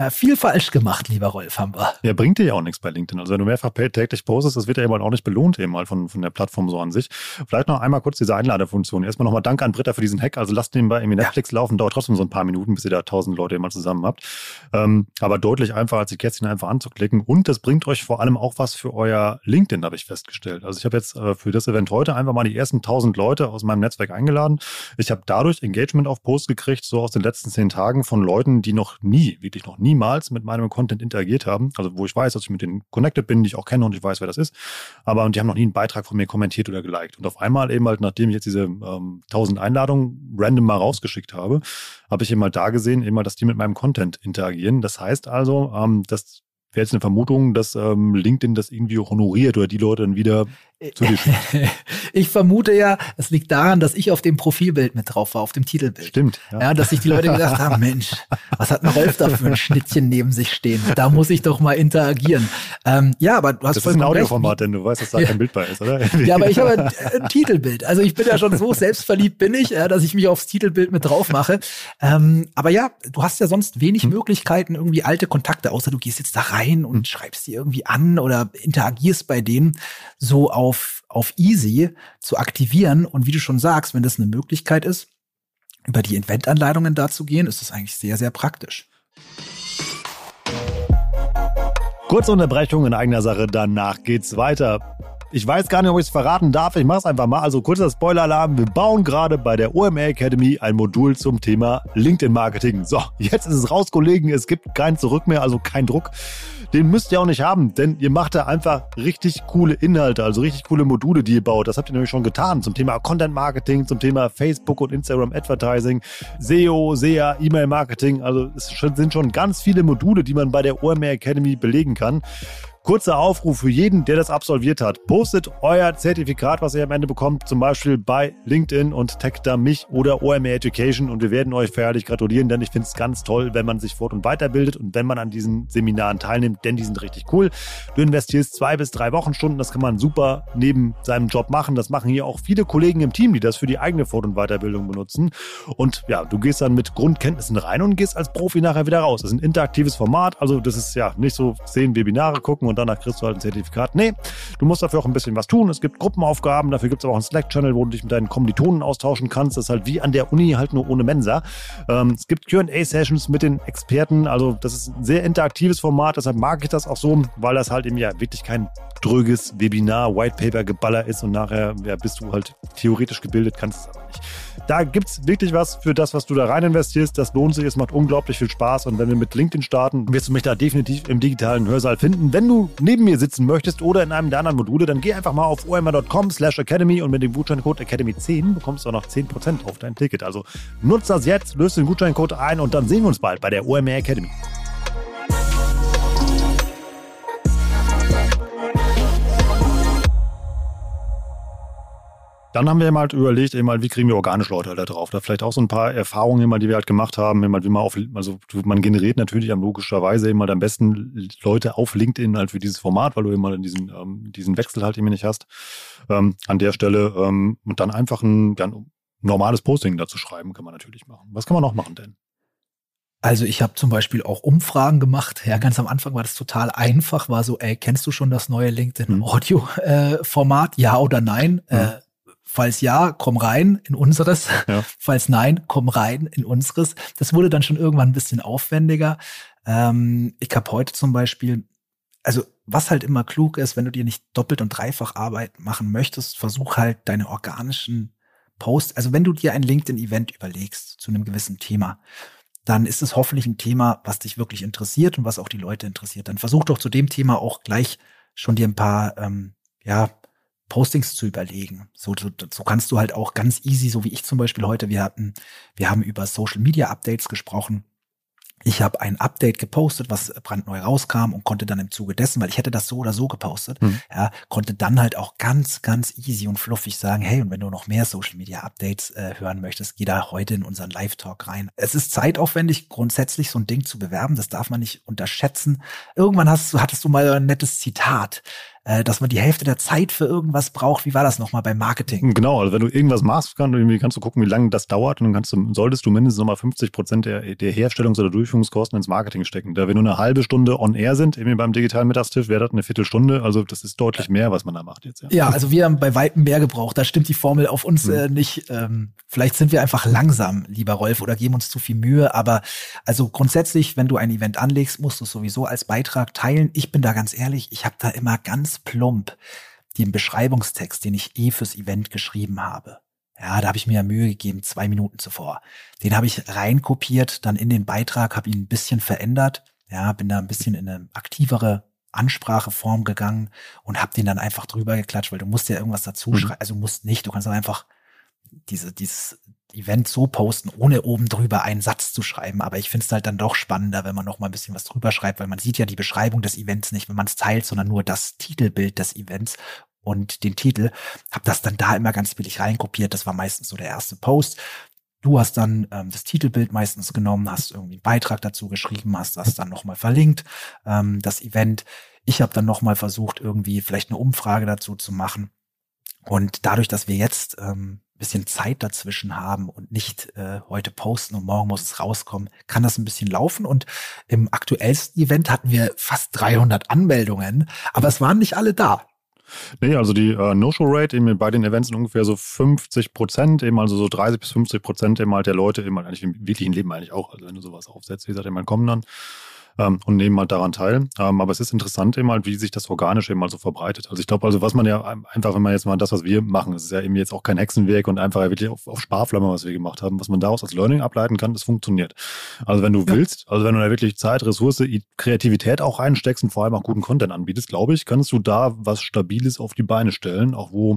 Speaker 3: Ja, viel falsch gemacht, lieber Rolf, haben wir.
Speaker 2: Ja, bringt dir ja auch nichts bei LinkedIn. Also wenn du mehrfach täglich postest, das wird ja eben auch nicht belohnt eben mal von, von der Plattform so an sich. Vielleicht noch einmal kurz diese Einladefunktion. Erstmal nochmal Danke an Britta für diesen Hack. Also lasst den bei irgendwie Netflix ja. laufen, dauert trotzdem so ein paar Minuten, bis ihr da tausend Leute immer zusammen habt. Ähm, aber deutlich einfacher, als die Kästchen einfach anzuklicken. Und das bringt euch vor allem auch was für euer LinkedIn, habe ich festgestellt. Also ich habe jetzt äh, für das Event heute einfach mal die ersten tausend Leute aus meinem Netzwerk eingeladen. Ich habe dadurch Engagement auf Post gekriegt, so aus den letzten zehn Tagen von Leuten, die noch nie, wirklich noch niemals mit meinem Content interagiert haben. Also wo ich weiß, dass ich mit denen connected bin, die ich auch kenne und ich weiß, wer das ist. Aber die haben noch nie einen Beitrag von mir kommentiert oder geliked. Und auf einmal eben halt, nachdem ich jetzt diese ähm, 1000 Einladungen random mal rausgeschickt habe, habe ich eben halt da gesehen, eben halt, dass die mit meinem Content interagieren. Das heißt also, ähm, dass wäre jetzt eine Vermutung, dass ähm, LinkedIn das irgendwie honoriert oder die Leute dann wieder
Speaker 3: Ich vermute ja, es liegt daran, dass ich auf dem Profilbild mit drauf war, auf dem Titelbild.
Speaker 2: Stimmt.
Speaker 3: Ja, ja dass sich die Leute gedacht haben, Mensch, was hat ein Rolf da für ein Schnittchen neben sich stehen? Da muss ich doch mal interagieren. Ähm, ja, aber du hast
Speaker 2: Das ist ein Audioformat, denn du weißt, dass da ja. kein Bild bei ist, oder?
Speaker 3: ja, aber ich habe ein, ein, Titelbild. Also ich bin ja schon so selbstverliebt bin ich, ja, dass ich mich aufs Titelbild mit drauf mache. Ähm, aber ja, du hast ja sonst wenig hm. Möglichkeiten, irgendwie alte Kontakte, außer du gehst jetzt da rein und hm. schreibst die irgendwie an oder interagierst bei denen so auf auf, auf easy zu aktivieren. Und wie du schon sagst, wenn das eine Möglichkeit ist, über die Eventanleitungen da zu gehen, ist das eigentlich sehr, sehr praktisch.
Speaker 2: Kurze Unterbrechung in eigener Sache, danach geht's weiter. Ich weiß gar nicht, ob ich es verraten darf. Ich mache es einfach mal. Also kurzer Spoiler-Alarm. Wir bauen gerade bei der OMR Academy ein Modul zum Thema LinkedIn-Marketing. So, jetzt ist es raus, Kollegen. Es gibt kein Zurück mehr, also kein Druck den müsst ihr auch nicht haben, denn ihr macht da einfach richtig coole Inhalte, also richtig coole Module, die ihr baut. Das habt ihr nämlich schon getan zum Thema Content Marketing, zum Thema Facebook und Instagram Advertising, SEO, SEA, E-Mail Marketing. Also es sind schon ganz viele Module, die man bei der OMR Academy belegen kann. Kurzer Aufruf für jeden, der das absolviert hat. Postet euer Zertifikat, was ihr am Ende bekommt, zum Beispiel bei LinkedIn und taggt da mich oder OMR Education und wir werden euch feierlich gratulieren, denn ich finde es ganz toll, wenn man sich fort- und weiterbildet und wenn man an diesen Seminaren teilnimmt, denn die sind richtig cool. Du investierst zwei bis drei Wochenstunden, das kann man super neben seinem Job machen. Das machen hier auch viele Kollegen im Team, die das für die eigene Fort- und Weiterbildung benutzen. Und ja, du gehst dann mit Grundkenntnissen rein und gehst als Profi nachher wieder raus. Das ist ein interaktives Format, also das ist ja nicht so zehn Webinare gucken und danach kriegst du halt ein Zertifikat. Nee, du musst dafür auch ein bisschen was tun. Es gibt Gruppenaufgaben, dafür gibt es aber auch einen Slack-Channel, wo du dich mit deinen Kommilitonen austauschen kannst. Das ist halt wie an der Uni, halt nur ohne Mensa. Ähm, es gibt QA-Sessions mit den Experten. Also, das ist ein sehr interaktives Format. Deshalb mag ich das auch so, weil das halt eben ja wirklich kein dröges Webinar, Whitepaper-Geballer ist und nachher ja, bist du halt theoretisch gebildet, kannst es aber nicht. Da gibt es wirklich was für das, was du da rein investierst. Das lohnt sich, es macht unglaublich viel Spaß. Und wenn wir mit LinkedIn starten, wirst du mich da definitiv im digitalen Hörsaal finden. Wenn du neben mir sitzen möchtest oder in einem der anderen Module, dann geh einfach mal auf omr.com slash academy und mit dem Gutscheincode Academy10 bekommst du auch noch 10% auf dein Ticket. Also nutzt das jetzt, löst den Gutscheincode ein und dann sehen wir uns bald bei der OMR Academy. Dann haben wir eben halt überlegt, eben halt, wie kriegen wir organische Leute halt da drauf. Da vielleicht auch so ein paar Erfahrungen, eben halt, die wir halt gemacht haben, eben halt, wie man auf, also man generiert natürlich am logischerweise eben halt am besten Leute auf LinkedIn halt für dieses Format, weil du eben halt diesen, ähm, diesen Wechsel halt eben nicht hast. Ähm, an der Stelle ähm, und dann einfach ein, ja, ein normales Posting dazu schreiben, kann man natürlich machen. Was kann man noch machen denn?
Speaker 3: Also ich habe zum Beispiel auch Umfragen gemacht. Ja, ganz am Anfang war das total einfach. War so, ey, kennst du schon das neue LinkedIn Audio äh, Format? Ja oder nein? Mhm. Äh, Falls ja, komm rein in unseres. Ja. Falls nein, komm rein in unseres. Das wurde dann schon irgendwann ein bisschen aufwendiger. Ähm, ich habe heute zum Beispiel, also was halt immer klug ist, wenn du dir nicht doppelt und dreifach Arbeit machen möchtest, versuch halt deine organischen Posts. Also wenn du dir ein LinkedIn-Event überlegst zu einem gewissen Thema, dann ist es hoffentlich ein Thema, was dich wirklich interessiert und was auch die Leute interessiert. Dann versuch doch zu dem Thema auch gleich schon dir ein paar ähm, ja, Postings zu überlegen. So, so, so kannst du halt auch ganz easy, so wie ich zum Beispiel heute, wir hatten, wir haben über Social Media Updates gesprochen. ich habe ein Update gepostet, was brandneu rauskam und konnte dann im Zuge dessen, weil ich hätte das so oder so gepostet, mhm. ja, konnte dann halt auch ganz, ganz easy und fluffig sagen, hey, und wenn du noch mehr Social Media Updates äh, hören möchtest, geh da heute in unseren Live-Talk rein. Es ist zeitaufwendig, grundsätzlich so ein Ding zu bewerben, das darf man nicht unterschätzen. Irgendwann hast, hattest du mal ein nettes Zitat äh, dass man die Hälfte der Zeit für irgendwas braucht. Wie war das nochmal beim Marketing?
Speaker 2: Genau, also wenn du irgendwas machst, kann, kannst du gucken, wie lange das dauert und dann kannst du, solltest du mindestens nochmal 50 Prozent der, der Herstellungs- oder Durchführungskosten ins Marketing stecken. Da wir nur eine halbe Stunde on air sind, eben beim digitalen Mittagstisch, wäre das eine Viertelstunde. Also das ist deutlich mehr, was man da macht jetzt.
Speaker 3: Ja, ja also wir haben bei Weitem mehr gebraucht. Da stimmt die Formel auf uns mhm. äh, nicht. Ähm, vielleicht sind wir einfach langsam, lieber Rolf, oder geben uns zu viel Mühe. Aber also grundsätzlich, wenn du ein Event anlegst, musst du es sowieso als Beitrag teilen. Ich bin da ganz ehrlich, ich habe da immer ganz plump den Beschreibungstext, den ich eh fürs Event geschrieben habe. Ja, da habe ich mir ja Mühe gegeben, zwei Minuten zuvor. Den habe ich reinkopiert, dann in den Beitrag, habe ihn ein bisschen verändert. Ja, bin da ein bisschen in eine aktivere Anspracheform gegangen und habe den dann einfach drüber geklatscht, weil du musst ja irgendwas dazu mhm. schreiben. Also musst nicht, du kannst dann einfach diese, dieses Event so posten, ohne oben drüber einen Satz zu schreiben. Aber ich finde es halt dann doch spannender, wenn man noch mal ein bisschen was drüber schreibt, weil man sieht ja die Beschreibung des Events nicht, wenn man es teilt, sondern nur das Titelbild des Events und den Titel. Hab das dann da immer ganz billig reinkopiert. Das war meistens so der erste Post. Du hast dann ähm, das Titelbild meistens genommen, hast irgendwie einen Beitrag dazu geschrieben, hast das dann nochmal verlinkt, ähm, das Event. Ich habe dann nochmal versucht, irgendwie vielleicht eine Umfrage dazu zu machen. Und dadurch, dass wir jetzt ähm, bisschen Zeit dazwischen haben und nicht äh, heute posten und morgen muss es rauskommen, kann das ein bisschen laufen. Und im aktuellsten Event hatten wir fast 300 Anmeldungen, aber es waren nicht alle da.
Speaker 2: Nee, also die äh, No-Show-Rate eben bei den Events sind ungefähr so 50 Prozent, eben also so 30 bis 50 Prozent eben halt der Leute, eben halt eigentlich im wirklichen Leben eigentlich auch. Also wenn du sowas aufsetzt, wie gesagt, eben kommen dann ähm, und nehmen halt daran teil. Ähm, aber es ist interessant eben halt, wie sich das organisch eben mal so verbreitet. Also ich glaube, also was man ja einfach, wenn man jetzt mal das, was wir machen, es ist ja eben jetzt auch kein Hexenwerk und einfach wirklich auf, auf Sparflamme, was wir gemacht haben, was man daraus als Learning ableiten kann, das funktioniert. Also wenn du ja. willst, also wenn du da wirklich Zeit, Ressource, Kreativität auch reinsteckst und vor allem auch guten Content anbietest, glaube ich, kannst du da was Stabiles auf die Beine stellen, auch wo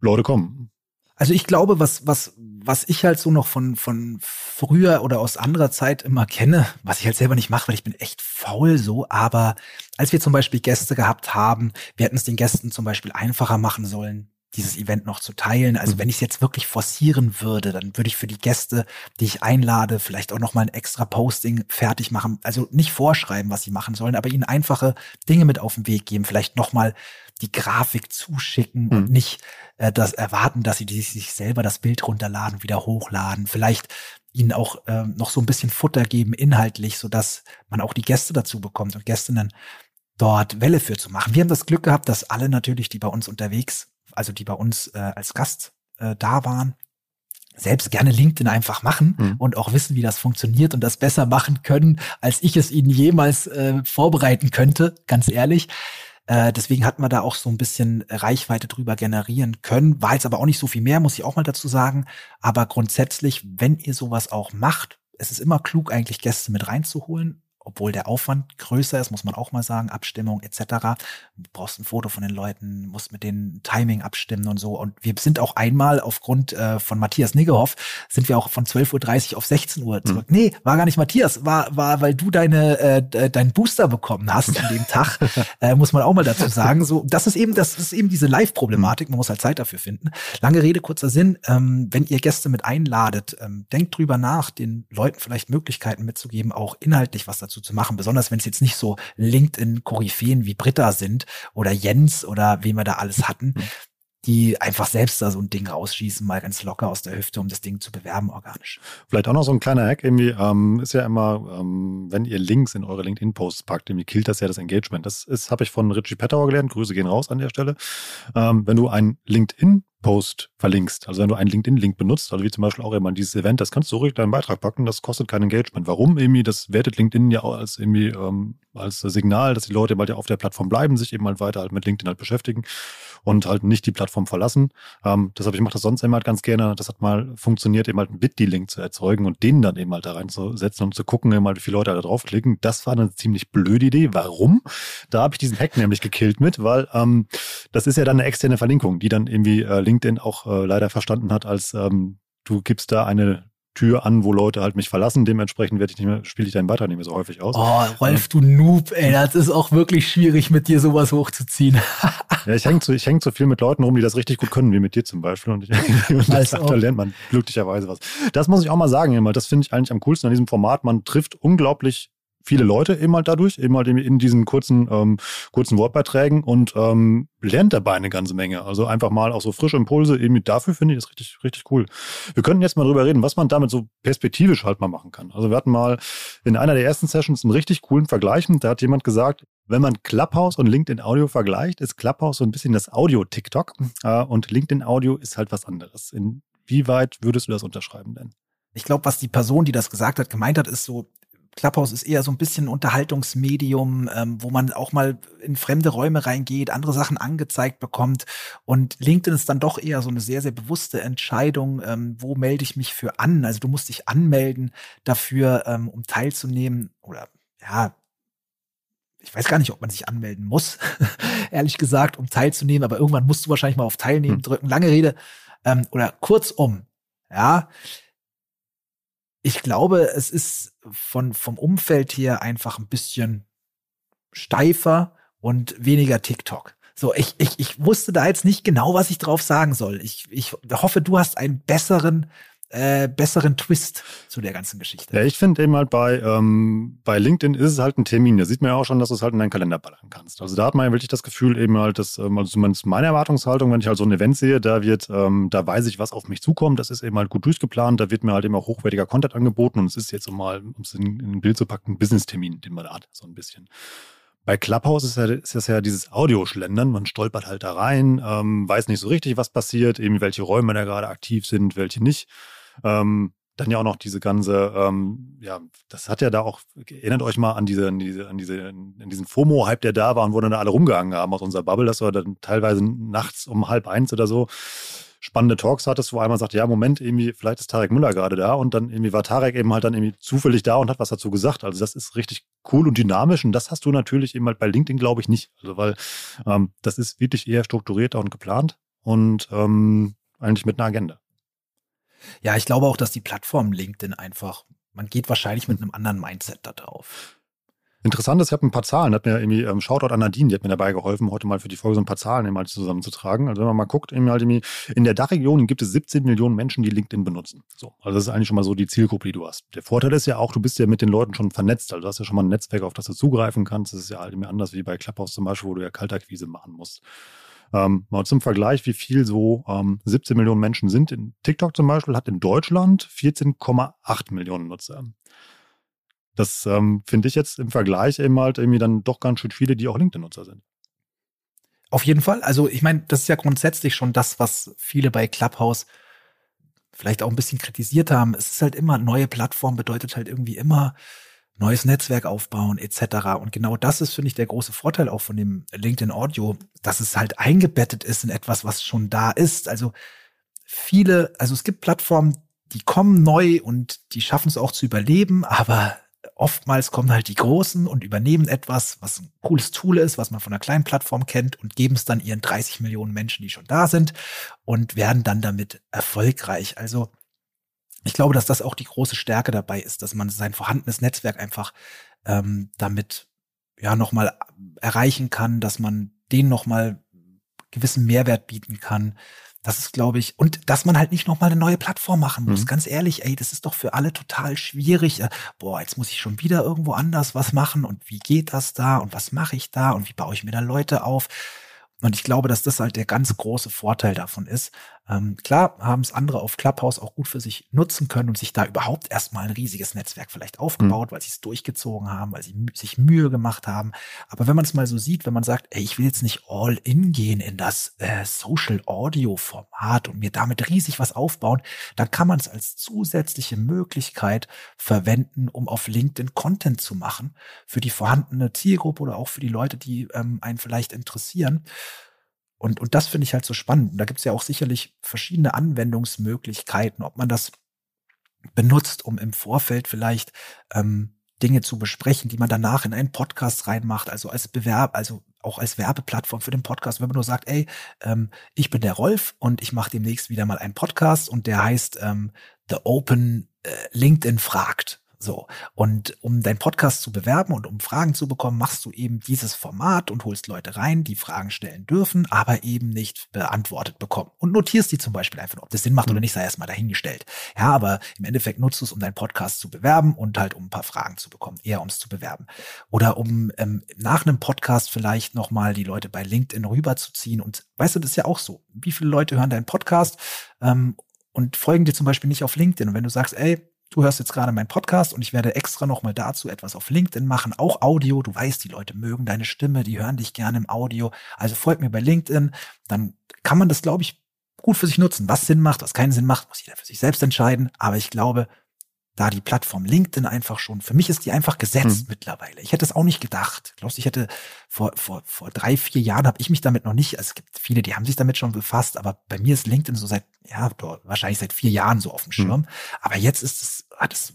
Speaker 2: Leute kommen.
Speaker 3: Also ich glaube, was, was, was ich halt so noch von, von früher oder aus anderer Zeit immer kenne, was ich halt selber nicht mache, weil ich bin echt faul so, aber als wir zum Beispiel Gäste gehabt haben, wir hätten es den Gästen zum Beispiel einfacher machen sollen, dieses Event noch zu teilen. Also mhm. wenn ich es jetzt wirklich forcieren würde, dann würde ich für die Gäste, die ich einlade, vielleicht auch noch mal ein extra Posting fertig machen. Also nicht vorschreiben, was sie machen sollen, aber ihnen einfache Dinge mit auf den Weg geben. Vielleicht noch mal die Grafik zuschicken mhm. und nicht äh, das erwarten, dass sie sich selber das Bild runterladen, wieder hochladen. Vielleicht ihnen auch äh, noch so ein bisschen Futter geben inhaltlich, so dass man auch die Gäste dazu bekommt und Gästinnen dort Welle für zu machen. Wir haben das Glück gehabt, dass alle natürlich, die bei uns unterwegs, also die bei uns äh, als Gast äh, da waren, selbst gerne LinkedIn einfach machen mhm. und auch wissen, wie das funktioniert und das besser machen können, als ich es ihnen jemals äh, vorbereiten könnte, ganz ehrlich. Äh, deswegen hat man da auch so ein bisschen Reichweite drüber generieren können. War jetzt aber auch nicht so viel mehr, muss ich auch mal dazu sagen. Aber grundsätzlich, wenn ihr sowas auch macht, es ist immer klug, eigentlich Gäste mit reinzuholen obwohl der Aufwand größer ist, muss man auch mal sagen, Abstimmung etc. Du brauchst ein Foto von den Leuten, musst mit den Timing abstimmen und so. Und wir sind auch einmal aufgrund äh, von Matthias Niggehoff, sind wir auch von 12.30 Uhr auf 16 Uhr zurück. Mhm. Nee, war gar nicht Matthias, war, war, weil du deine, äh, deinen Booster bekommen hast an dem Tag, äh, muss man auch mal dazu sagen. So, das ist eben, das ist eben diese Live-Problematik, man muss halt Zeit dafür finden. Lange Rede, kurzer Sinn, ähm, wenn ihr Gäste mit einladet, ähm, denkt drüber nach, den Leuten vielleicht Möglichkeiten mitzugeben, auch inhaltlich was dazu dazu zu machen, besonders wenn es jetzt nicht so LinkedIn-Koryphäen wie Britta sind oder Jens oder wen wir da alles hatten, mhm. die einfach selbst da so ein Ding rausschießen, mal ganz locker aus der Hüfte, um das Ding zu bewerben organisch.
Speaker 2: Vielleicht auch noch so ein kleiner Hack irgendwie, ähm, ist ja immer, ähm, wenn ihr Links in eure LinkedIn-Posts packt, irgendwie killt das ja das Engagement. Das habe ich von Richie Pettauer gelernt, Grüße gehen raus an der Stelle. Ähm, wenn du ein LinkedIn Post verlinkst. Also wenn du einen LinkedIn-Link benutzt, also wie zum Beispiel auch immer dieses Event, das kannst du ruhig deinen Beitrag packen, das kostet kein Engagement. Warum? Irgendwie, das wertet LinkedIn ja als irgendwie ähm, als Signal, dass die Leute halt ja auf der Plattform bleiben, sich eben halt weiter halt mit LinkedIn halt beschäftigen und halt nicht die Plattform verlassen. Ähm, deshalb, ich mache das sonst immer halt ganz gerne. Das hat mal funktioniert, eben halt einen Bitly-Link zu erzeugen und den dann eben halt da reinzusetzen, um zu gucken, eben halt, wie viele Leute da draufklicken. Das war eine ziemlich blöde Idee. Warum? Da habe ich diesen Hack nämlich gekillt mit, weil ähm, das ist ja dann eine externe Verlinkung, die dann irgendwie äh, LinkedIn auch äh, leider verstanden hat als ähm, du gibst da eine Tür an, wo Leute halt mich verlassen. Dementsprechend werde ich nicht mehr, spiele ich deinen Beitrag nicht mehr so häufig aus.
Speaker 3: Oh, Rolf, du Noob, ey, das ist auch wirklich schwierig, mit dir sowas hochzuziehen.
Speaker 2: ja, ich hänge zu, ich häng zu viel mit Leuten rum, die das richtig gut können, wie mit dir zum Beispiel. Und, ich, und das, da lernt man glücklicherweise was. Das muss ich auch mal sagen, immer. Das finde ich eigentlich am coolsten an diesem Format. Man trifft unglaublich viele Leute eben halt dadurch, eben halt in diesen kurzen, ähm, kurzen Wortbeiträgen und ähm, lernt dabei eine ganze Menge. Also einfach mal auch so frische Impulse, eben dafür finde ich das richtig, richtig cool. Wir könnten jetzt mal drüber reden, was man damit so perspektivisch halt mal machen kann. Also wir hatten mal in einer der ersten Sessions einen richtig coolen Vergleich. Da hat jemand gesagt, wenn man Clubhouse und LinkedIn Audio vergleicht, ist Clubhouse so ein bisschen das Audio-TikTok äh, und LinkedIn Audio ist halt was anderes. Inwieweit würdest du das unterschreiben denn?
Speaker 3: Ich glaube, was die Person, die das gesagt hat, gemeint hat, ist so, Clubhouse ist eher so ein bisschen Unterhaltungsmedium, ähm, wo man auch mal in fremde Räume reingeht, andere Sachen angezeigt bekommt. Und LinkedIn ist dann doch eher so eine sehr, sehr bewusste Entscheidung, ähm, wo melde ich mich für an. Also du musst dich anmelden dafür, ähm, um teilzunehmen. Oder ja, ich weiß gar nicht, ob man sich anmelden muss, ehrlich gesagt, um teilzunehmen, aber irgendwann musst du wahrscheinlich mal auf Teilnehmen hm. drücken. Lange Rede. Ähm, oder kurzum, ja ich glaube, es ist von, vom Umfeld her einfach ein bisschen steifer und weniger TikTok. So, ich, ich, ich wusste da jetzt nicht genau, was ich drauf sagen soll. Ich, ich hoffe, du hast einen besseren äh, besseren Twist zu der ganzen Geschichte.
Speaker 2: Ja, ich finde eben halt bei, ähm, bei LinkedIn ist es halt ein Termin. Da sieht man ja auch schon, dass du es halt in deinen Kalender ballern kannst. Also da hat man ja wirklich das Gefühl eben halt, dass, ähm, also zumindest meine Erwartungshaltung, wenn ich halt so ein Event sehe, da wird, ähm, da weiß ich, was auf mich zukommt. Das ist eben halt gut durchgeplant. Da wird mir halt eben auch hochwertiger Content angeboten und es ist jetzt, um mal, um es in, in ein Bild zu packen, ein Business-Termin, den man da hat, so ein bisschen. Bei Clubhouse ist, ja, ist das ja dieses Audioschlendern. Man stolpert halt da rein, ähm, weiß nicht so richtig, was passiert, eben welche Räume da gerade aktiv sind, welche nicht. Ähm, dann ja auch noch diese ganze, ähm, ja, das hat ja da auch, erinnert euch mal an diese, an diese, an diese, an diesen FOMO-Hype, der da war und wo dann alle rumgehangen haben aus unserer Bubble, das war dann teilweise nachts um halb eins oder so spannende Talks hattest, wo einmal sagt, ja, Moment, irgendwie, vielleicht ist Tarek Müller gerade da und dann irgendwie war Tarek eben halt dann irgendwie zufällig da und hat was dazu gesagt. Also das ist richtig cool und dynamisch und das hast du natürlich eben halt bei LinkedIn, glaube ich, nicht. Also weil ähm, das ist wirklich eher strukturierter und geplant und ähm, eigentlich mit einer Agenda.
Speaker 3: Ja, ich glaube auch, dass die Plattform LinkedIn einfach, man geht wahrscheinlich mit einem anderen Mindset da drauf.
Speaker 2: Interessant ist, ich habe ein paar Zahlen, hat mir irgendwie, ähm, Shoutout an Nadine, die hat mir dabei geholfen, heute mal für die Folge so ein paar Zahlen halt zusammenzutragen. Also wenn man mal guckt, eben halt irgendwie, in der Dachregion gibt es 17 Millionen Menschen, die LinkedIn benutzen. So, also das ist eigentlich schon mal so die Zielgruppe, die du hast. Der Vorteil ist ja auch, du bist ja mit den Leuten schon vernetzt. Also du hast ja schon mal ein Netzwerk, auf das du zugreifen kannst. Das ist ja halt immer anders wie bei Clubhouse zum Beispiel, wo du ja Kaltakquise machen musst. Ähm, mal zum Vergleich, wie viel so ähm, 17 Millionen Menschen sind. In TikTok zum Beispiel hat in Deutschland 14,8 Millionen Nutzer. Das ähm, finde ich jetzt im Vergleich eben halt irgendwie dann doch ganz schön viele, die auch LinkedIn-Nutzer sind.
Speaker 3: Auf jeden Fall. Also ich meine, das ist ja grundsätzlich schon das, was viele bei Clubhouse vielleicht auch ein bisschen kritisiert haben. Es ist halt immer, neue Plattform bedeutet halt irgendwie immer neues Netzwerk aufbauen etc. Und genau das ist, finde ich, der große Vorteil auch von dem LinkedIn Audio, dass es halt eingebettet ist in etwas, was schon da ist. Also viele, also es gibt Plattformen, die kommen neu und die schaffen es auch zu überleben, aber oftmals kommen halt die Großen und übernehmen etwas, was ein cooles Tool ist, was man von einer kleinen Plattform kennt und geben es dann ihren 30 Millionen Menschen, die schon da sind und werden dann damit erfolgreich. Also ich glaube, dass das auch die große Stärke dabei ist, dass man sein vorhandenes Netzwerk einfach ähm, damit ja nochmal erreichen kann, dass man denen nochmal gewissen Mehrwert bieten kann. Das ist, glaube ich, und dass man halt nicht nochmal eine neue Plattform machen muss. Mhm. Ganz ehrlich, ey, das ist doch für alle total schwierig. Äh, boah, jetzt muss ich schon wieder irgendwo anders was machen und wie geht das da und was mache ich da und wie baue ich mir da Leute auf? Und ich glaube, dass das halt der ganz große Vorteil davon ist. Ähm, klar haben es andere auf Clubhouse auch gut für sich nutzen können und sich da überhaupt erstmal ein riesiges Netzwerk vielleicht aufgebaut, mhm. weil sie es durchgezogen haben, weil sie sich Mühe gemacht haben. Aber wenn man es mal so sieht, wenn man sagt, ey, ich will jetzt nicht all in gehen in das äh, Social Audio Format und mir damit riesig was aufbauen, dann kann man es als zusätzliche Möglichkeit verwenden, um auf LinkedIn Content zu machen für die vorhandene Zielgruppe oder auch für die Leute, die ähm, einen vielleicht interessieren. Und, und das finde ich halt so spannend. Und da gibt es ja auch sicherlich verschiedene Anwendungsmöglichkeiten, ob man das benutzt, um im Vorfeld vielleicht ähm, Dinge zu besprechen, die man danach in einen Podcast reinmacht, also als Bewerb, also auch als Werbeplattform für den Podcast, wenn man nur sagt, ey, ähm, ich bin der Rolf und ich mache demnächst wieder mal einen Podcast und der heißt ähm, The Open äh, LinkedIn fragt. So. Und um deinen Podcast zu bewerben und um Fragen zu bekommen, machst du eben dieses Format und holst Leute rein, die Fragen stellen dürfen, aber eben nicht beantwortet bekommen. Und notierst die zum Beispiel einfach, ob das Sinn macht oder mhm. nicht, sei erstmal dahingestellt. Ja, aber im Endeffekt nutzt du es, um deinen Podcast zu bewerben und halt um ein paar Fragen zu bekommen, eher um es zu bewerben. Oder um ähm, nach einem Podcast vielleicht nochmal die Leute bei LinkedIn rüberzuziehen. Und weißt du, das ist ja auch so. Wie viele Leute hören deinen Podcast ähm, und folgen dir zum Beispiel nicht auf LinkedIn? Und wenn du sagst, ey, Du hörst jetzt gerade meinen Podcast und ich werde extra nochmal dazu etwas auf LinkedIn machen, auch Audio. Du weißt, die Leute mögen deine Stimme, die hören dich gerne im Audio. Also folgt mir bei LinkedIn, dann kann man das, glaube ich, gut für sich nutzen. Was Sinn macht, was keinen Sinn macht, muss jeder für sich selbst entscheiden. Aber ich glaube, da die Plattform LinkedIn einfach schon, für mich ist die einfach gesetzt hm. mittlerweile. Ich hätte es auch nicht gedacht. Glaubst ich hätte vor, vor, vor drei, vier Jahren habe ich mich damit noch nicht, also es gibt viele, die haben sich damit schon befasst, aber bei mir ist LinkedIn so seit, ja, wahrscheinlich seit vier Jahren so auf dem hm. Schirm. Hm. Aber jetzt ist es, hat es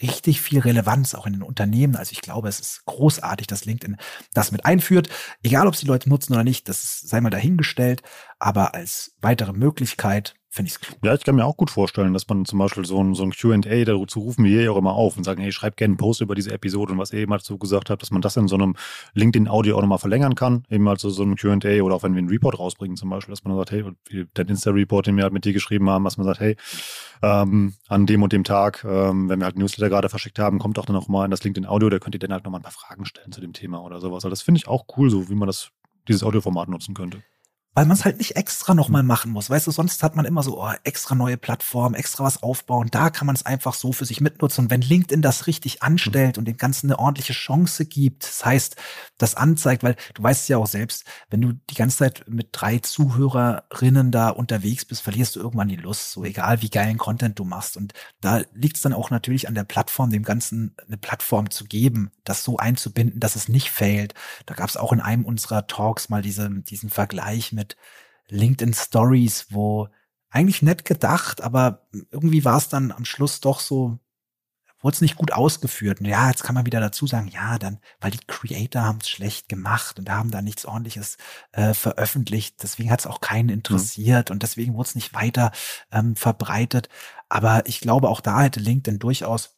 Speaker 3: richtig viel Relevanz auch in den Unternehmen. Also ich glaube, es ist großartig, dass LinkedIn das mit einführt. Egal, ob es die Leute nutzen oder nicht, das sei mal dahingestellt. Aber als weitere Möglichkeit finde ich.
Speaker 2: Ja, ich kann mir auch gut vorstellen, dass man zum Beispiel so ein, so ein Q&A, dazu rufen wir hier auch immer auf und sagen, hey, schreib gerne einen Post über diese Episode und was ihr eben dazu gesagt habt, dass man das in so einem LinkedIn-Audio auch nochmal verlängern kann, eben halt so, so einem Q&A oder auch wenn wir einen Report rausbringen zum Beispiel, dass man sagt, hey, der Insta-Report, den wir halt mit dir geschrieben haben, dass man sagt, hey, ähm, an dem und dem Tag, ähm, wenn wir halt Newsletter gerade verschickt haben, kommt auch dann nochmal in das LinkedIn-Audio, da könnt ihr dann halt nochmal ein paar Fragen stellen zu dem Thema oder sowas. Also das finde ich auch cool, so wie man das, dieses Audioformat nutzen könnte
Speaker 3: weil man es halt nicht extra nochmal machen muss. Weißt du, sonst hat man immer so, oh, extra neue Plattform, extra was aufbauen. Da kann man es einfach so für sich mitnutzen. Und wenn LinkedIn das richtig anstellt und dem Ganzen eine ordentliche Chance gibt, das heißt, das anzeigt, weil du weißt ja auch selbst, wenn du die ganze Zeit mit drei Zuhörerinnen da unterwegs bist, verlierst du irgendwann die Lust, so egal wie geilen Content du machst. Und da liegt es dann auch natürlich an der Plattform, dem Ganzen eine Plattform zu geben, das so einzubinden, dass es nicht fehlt. Da gab es auch in einem unserer Talks mal diese, diesen Vergleich mit mit LinkedIn Stories, wo eigentlich nett gedacht, aber irgendwie war es dann am Schluss doch so, wurde es nicht gut ausgeführt. Und ja, jetzt kann man wieder dazu sagen, ja, dann, weil die Creator haben es schlecht gemacht und haben da nichts ordentliches äh, veröffentlicht. Deswegen hat es auch keinen mhm. interessiert mhm. und deswegen wurde es nicht weiter ähm, verbreitet. Aber ich glaube, auch da hätte LinkedIn durchaus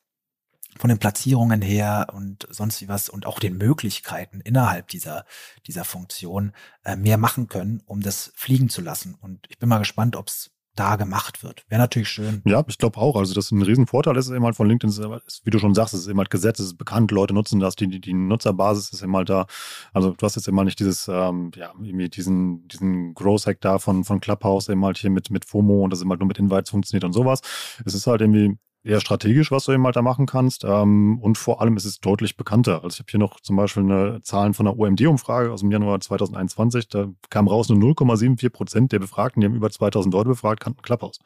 Speaker 3: von den Platzierungen her und sonst wie was und auch den Möglichkeiten innerhalb dieser, dieser Funktion äh, mehr machen können, um das fliegen zu lassen. Und ich bin mal gespannt, ob es da gemacht wird. Wäre natürlich schön.
Speaker 2: Ja, ich glaube auch. Also das ist ein Riesenvorteil ist eben halt von LinkedIn, ist, wie du schon sagst, es ist eben halt Gesetz, es ist bekannt, Leute nutzen das, die, die Nutzerbasis ist eben halt da. Also du hast jetzt immer nicht dieses, ähm, ja, irgendwie diesen, diesen Growth-Hack da von, von Clubhouse eben halt hier mit, mit FOMO und das eben halt nur mit Invites funktioniert und sowas. Es ist halt irgendwie eher strategisch, was du eben halt da machen kannst. Ähm, und vor allem ist es deutlich bekannter. Also ich habe hier noch zum Beispiel eine Zahlen von der OMD-Umfrage aus dem Januar 2021. Da kam raus, nur 0,74 Prozent der Befragten, die haben über 2000 Leute befragt, kannten Clubhouse.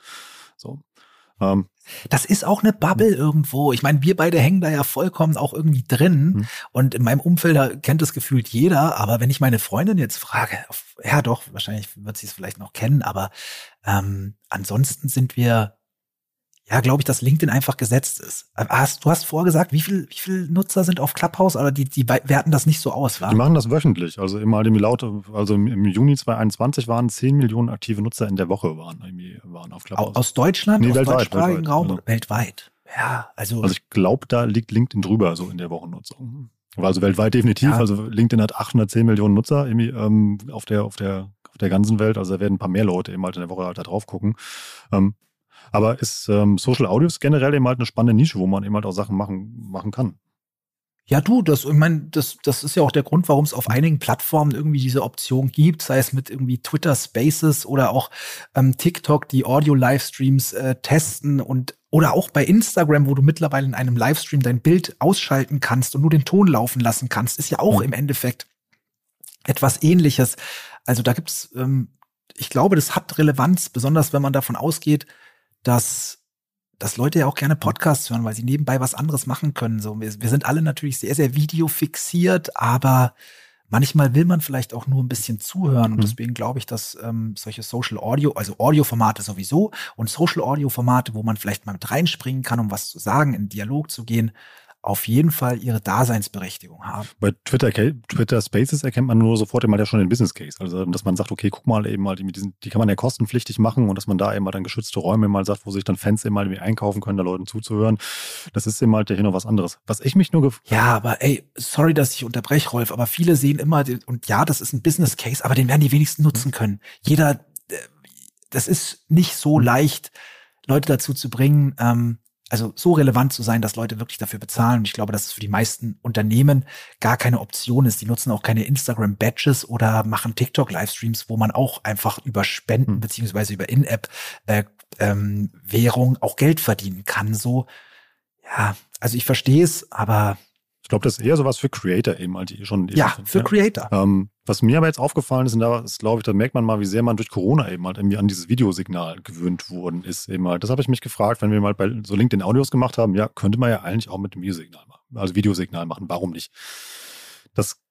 Speaker 2: So.
Speaker 3: Ähm, das ist auch eine Bubble irgendwo. Ich meine, wir beide hängen da ja vollkommen auch irgendwie drin. Mhm. Und in meinem Umfeld kennt das gefühlt jeder. Aber wenn ich meine Freundin jetzt frage, ja doch, wahrscheinlich wird sie es vielleicht noch kennen. Aber ähm, ansonsten sind wir ja, glaube ich, dass LinkedIn einfach gesetzt ist. Hast, du hast vorgesagt, wie viel, wie viel Nutzer sind auf Clubhouse, aber die, die werten das nicht so aus, wa?
Speaker 2: Die machen das wöchentlich. Also immer dem laut, also im Juni 2021 waren 10 Millionen aktive Nutzer in der Woche waren, waren auf Clubhouse.
Speaker 3: Aus Deutschland,
Speaker 2: nee,
Speaker 3: aus
Speaker 2: weltweit,
Speaker 3: deutschsprachigen
Speaker 2: weltweit,
Speaker 3: Raum, also. weltweit. Ja, also.
Speaker 2: Also ich glaube, da liegt LinkedIn drüber, so in der Wochennutzung. Also weltweit definitiv. Ja. Also LinkedIn hat 810 Millionen Nutzer irgendwie, ähm, auf der, auf der, auf der ganzen Welt. Also da werden ein paar mehr Leute eben halt in der Woche halt da drauf gucken. Ähm, aber ist ähm, Social Audios generell eben halt eine spannende Nische, wo man eben halt auch Sachen machen, machen kann.
Speaker 3: Ja, du, das, ich meine, das, das ist ja auch der Grund, warum es auf einigen Plattformen irgendwie diese Option gibt, sei es mit irgendwie Twitter Spaces oder auch ähm, TikTok, die Audio-Livestreams äh, testen und oder auch bei Instagram, wo du mittlerweile in einem Livestream dein Bild ausschalten kannst und nur den Ton laufen lassen kannst, ist ja auch mhm. im Endeffekt etwas ähnliches. Also da gibt's, ähm, ich glaube, das hat Relevanz, besonders wenn man davon ausgeht, dass, dass Leute ja auch gerne Podcasts hören, weil sie nebenbei was anderes machen können. So, wir, wir sind alle natürlich sehr, sehr videofixiert, aber manchmal will man vielleicht auch nur ein bisschen zuhören. Und mhm. deswegen glaube ich, dass ähm, solche Social Audio, also Audio-Formate sowieso und Social Audio-Formate, wo man vielleicht mal mit reinspringen kann, um was zu sagen, in Dialog zu gehen, auf jeden Fall ihre Daseinsberechtigung haben.
Speaker 2: Bei Twitter, Twitter Spaces erkennt man nur sofort immer ja schon den Business Case. Also, dass man sagt, okay, guck mal eben mal, die, die kann man ja kostenpflichtig machen und dass man da eben mal dann geschützte Räume mal sagt, wo sich dann Fans eben mal irgendwie einkaufen können, da Leuten zuzuhören. Das ist eben halt ja hier noch was anderes. Was ich mich nur
Speaker 3: Ja, aber ey, sorry, dass ich unterbreche, Rolf, aber viele sehen immer, und ja, das ist ein Business Case, aber den werden die wenigsten nutzen können. Jeder, äh, das ist nicht so leicht, Leute dazu zu bringen, ähm, also so relevant zu sein, dass Leute wirklich dafür bezahlen. Und ich glaube, dass es für die meisten Unternehmen gar keine Option ist. Die nutzen auch keine Instagram-Badges oder machen TikTok-Livestreams, wo man auch einfach über Spenden hm. beziehungsweise über In-App-Währung äh, ähm, auch Geld verdienen kann. So, ja, also ich verstehe es, aber
Speaker 2: ich glaube, das ist eher sowas für Creator eben, halt, die schon.
Speaker 3: Ja, sind, für ja. Creator.
Speaker 2: Ähm, was mir aber jetzt aufgefallen ist, und da ist, glaube ich, da merkt man mal, wie sehr man durch Corona eben halt irgendwie an dieses Videosignal gewöhnt worden ist. Eben halt. Das habe ich mich gefragt, wenn wir mal bei so LinkedIn-Audios gemacht haben, ja, könnte man ja eigentlich auch mit dem Videosignal machen. Also Videosignal machen. Warum nicht?
Speaker 3: Das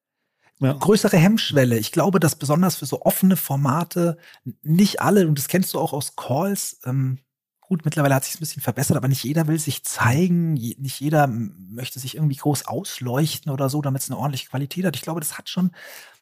Speaker 3: ja. größere Hemmschwelle. Ich glaube, dass besonders für so offene Formate nicht alle, und das kennst du auch aus Calls, ähm, Gut, mittlerweile hat sich ein bisschen verbessert, aber nicht jeder will sich zeigen, nicht jeder möchte sich irgendwie groß ausleuchten oder so, damit es eine ordentliche Qualität hat. Ich glaube, das hat schon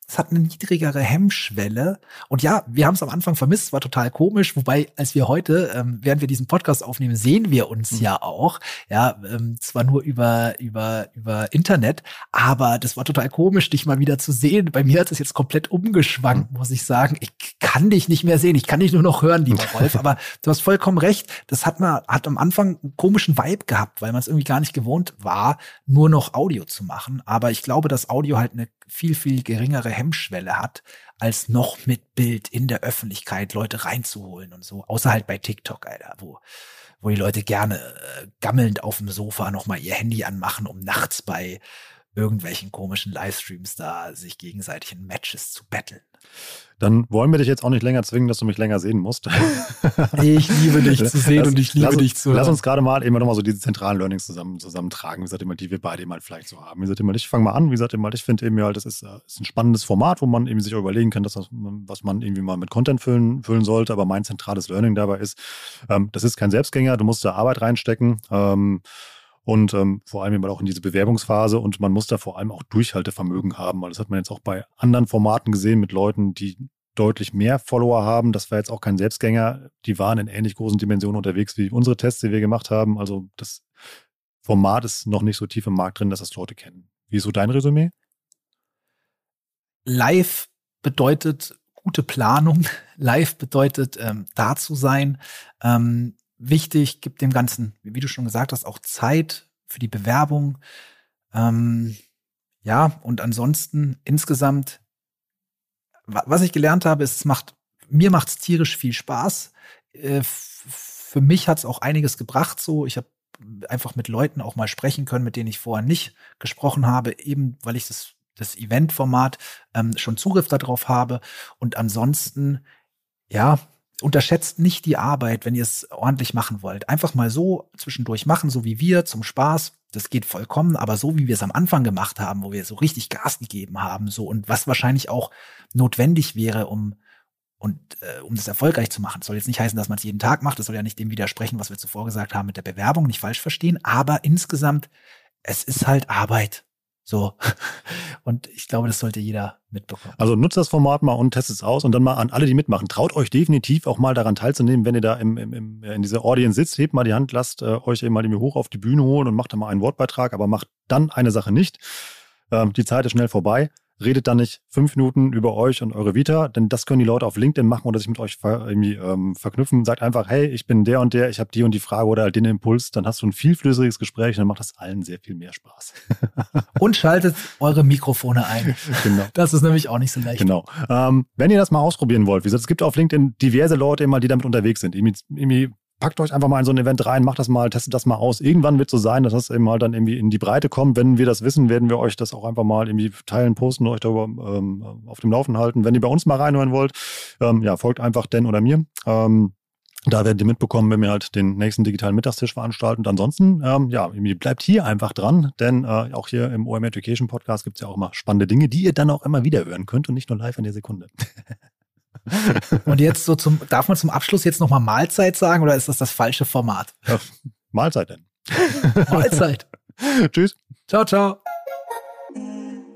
Speaker 3: es hat eine niedrigere Hemmschwelle. Und ja, wir haben es am Anfang vermisst, war total komisch. Wobei, als wir heute, ähm, während wir diesen Podcast aufnehmen, sehen wir uns mhm. ja auch. Ja, ähm, zwar nur über, über, über Internet, aber das war total komisch, dich mal wieder zu sehen. Bei mir hat es jetzt komplett umgeschwankt, mhm. muss ich sagen. Ich kann dich nicht mehr sehen. Ich kann dich nur noch hören, lieber Rolf. aber du hast vollkommen recht. Das hat man, hat am Anfang einen komischen Vibe gehabt, weil man es irgendwie gar nicht gewohnt war, nur noch Audio zu machen. Aber ich glaube, dass Audio halt eine viel, viel geringere Hemmschwelle hat, als noch mit Bild in der Öffentlichkeit Leute reinzuholen und so. Außer halt bei TikTok, Alter, wo, wo die Leute gerne äh, gammelnd auf dem Sofa nochmal ihr Handy anmachen, um nachts bei irgendwelchen komischen Livestreams da sich gegenseitig in Matches zu betteln.
Speaker 2: Dann wollen wir dich jetzt auch nicht länger zwingen, dass du mich länger sehen musst.
Speaker 3: Ich liebe dich zu sehen lass, und ich liebe
Speaker 2: lass,
Speaker 3: dich zu hören.
Speaker 2: Lass uns gerade mal eben nochmal so diese zentralen Learnings zusammen, zusammentragen, wie gesagt, immer, die wir beide mal vielleicht so haben. Wie gesagt, immer, ich fange mal an, wie gesagt, immer, ich finde eben halt, das ist, äh, ist ein spannendes Format, wo man eben sich auch überlegen kann, dass das, was man irgendwie mal mit Content füllen, füllen sollte. Aber mein zentrales Learning dabei ist, ähm, das ist kein Selbstgänger, du musst da Arbeit reinstecken. Ähm, und ähm, vor allem eben auch in diese Bewerbungsphase und man muss da vor allem auch Durchhaltevermögen haben, weil das hat man jetzt auch bei anderen Formaten gesehen mit Leuten, die deutlich mehr Follower haben. Das war jetzt auch kein Selbstgänger. Die waren in ähnlich großen Dimensionen unterwegs wie unsere Tests, die wir gemacht haben. Also das Format ist noch nicht so tief im Markt drin, dass das Leute kennen. Wie ist so dein Resümee?
Speaker 3: Live bedeutet gute Planung. Live bedeutet ähm, da zu sein. Ähm, wichtig, gibt dem Ganzen, wie du schon gesagt hast, auch Zeit für die Bewerbung. Ähm, ja, und ansonsten insgesamt, was ich gelernt habe, ist, es macht, mir macht es tierisch viel Spaß. Äh, für mich hat es auch einiges gebracht. So, ich habe einfach mit Leuten auch mal sprechen können, mit denen ich vorher nicht gesprochen habe, eben weil ich das, das Event-Format ähm, schon Zugriff darauf habe. Und ansonsten, ja, unterschätzt nicht die Arbeit, wenn ihr es ordentlich machen wollt. Einfach mal so zwischendurch machen, so wie wir, zum Spaß. Das geht vollkommen, aber so wie wir es am Anfang gemacht haben, wo wir so richtig Gas gegeben haben, so und was wahrscheinlich auch notwendig wäre, um und äh, um das erfolgreich zu machen. Das soll jetzt nicht heißen, dass man es jeden Tag macht. Das soll ja nicht dem widersprechen, was wir zuvor gesagt haben mit der Bewerbung, nicht falsch verstehen. Aber insgesamt, es ist halt Arbeit. So. Und ich glaube, das sollte jeder mitbekommen.
Speaker 2: Also nutzt das Format mal und testet es aus und dann mal an alle, die mitmachen. Traut euch definitiv auch mal daran teilzunehmen, wenn ihr da im, im, im, in dieser Audience sitzt. Hebt mal die Hand, lasst äh, euch eben mal hoch auf die Bühne holen und macht da mal einen Wortbeitrag, aber macht dann eine Sache nicht. Ähm, die Zeit ist schnell vorbei redet dann nicht fünf Minuten über euch und eure Vita, denn das können die Leute auf LinkedIn machen oder sich mit euch ver irgendwie ähm, verknüpfen. Sagt einfach, hey, ich bin der und der, ich habe die und die Frage oder den Impuls. Dann hast du ein vielflüssiges Gespräch und dann macht das allen sehr viel mehr Spaß.
Speaker 3: und schaltet eure Mikrofone ein. Genau. Das ist nämlich auch nicht so leicht.
Speaker 2: Genau. Ähm, wenn ihr das mal ausprobieren wollt, wie gesagt, es gibt auf LinkedIn diverse Leute immer, die damit unterwegs sind. Irgendwie, irgendwie packt euch einfach mal in so ein Event rein, macht das mal, testet das mal aus. Irgendwann wird es so sein, dass das eben mal dann irgendwie in die Breite kommt. Wenn wir das wissen, werden wir euch das auch einfach mal irgendwie teilen, posten, euch darüber ähm, auf dem Laufen halten. Wenn ihr bei uns mal reinhören wollt, ähm, ja, folgt einfach Dan oder mir. Ähm, da werdet ihr mitbekommen, wenn wir halt den nächsten digitalen Mittagstisch veranstalten. Und ansonsten, ähm, ja, bleibt hier einfach dran, denn äh, auch hier im OM Education Podcast gibt es ja auch immer spannende Dinge, die ihr dann auch immer wieder hören könnt und nicht nur live in der Sekunde.
Speaker 3: Und jetzt so zum, darf man zum Abschluss jetzt nochmal Mahlzeit sagen oder ist das das falsche Format? Ja,
Speaker 2: Mahlzeit denn.
Speaker 3: Mahlzeit.
Speaker 2: Tschüss.
Speaker 3: Ciao, ciao.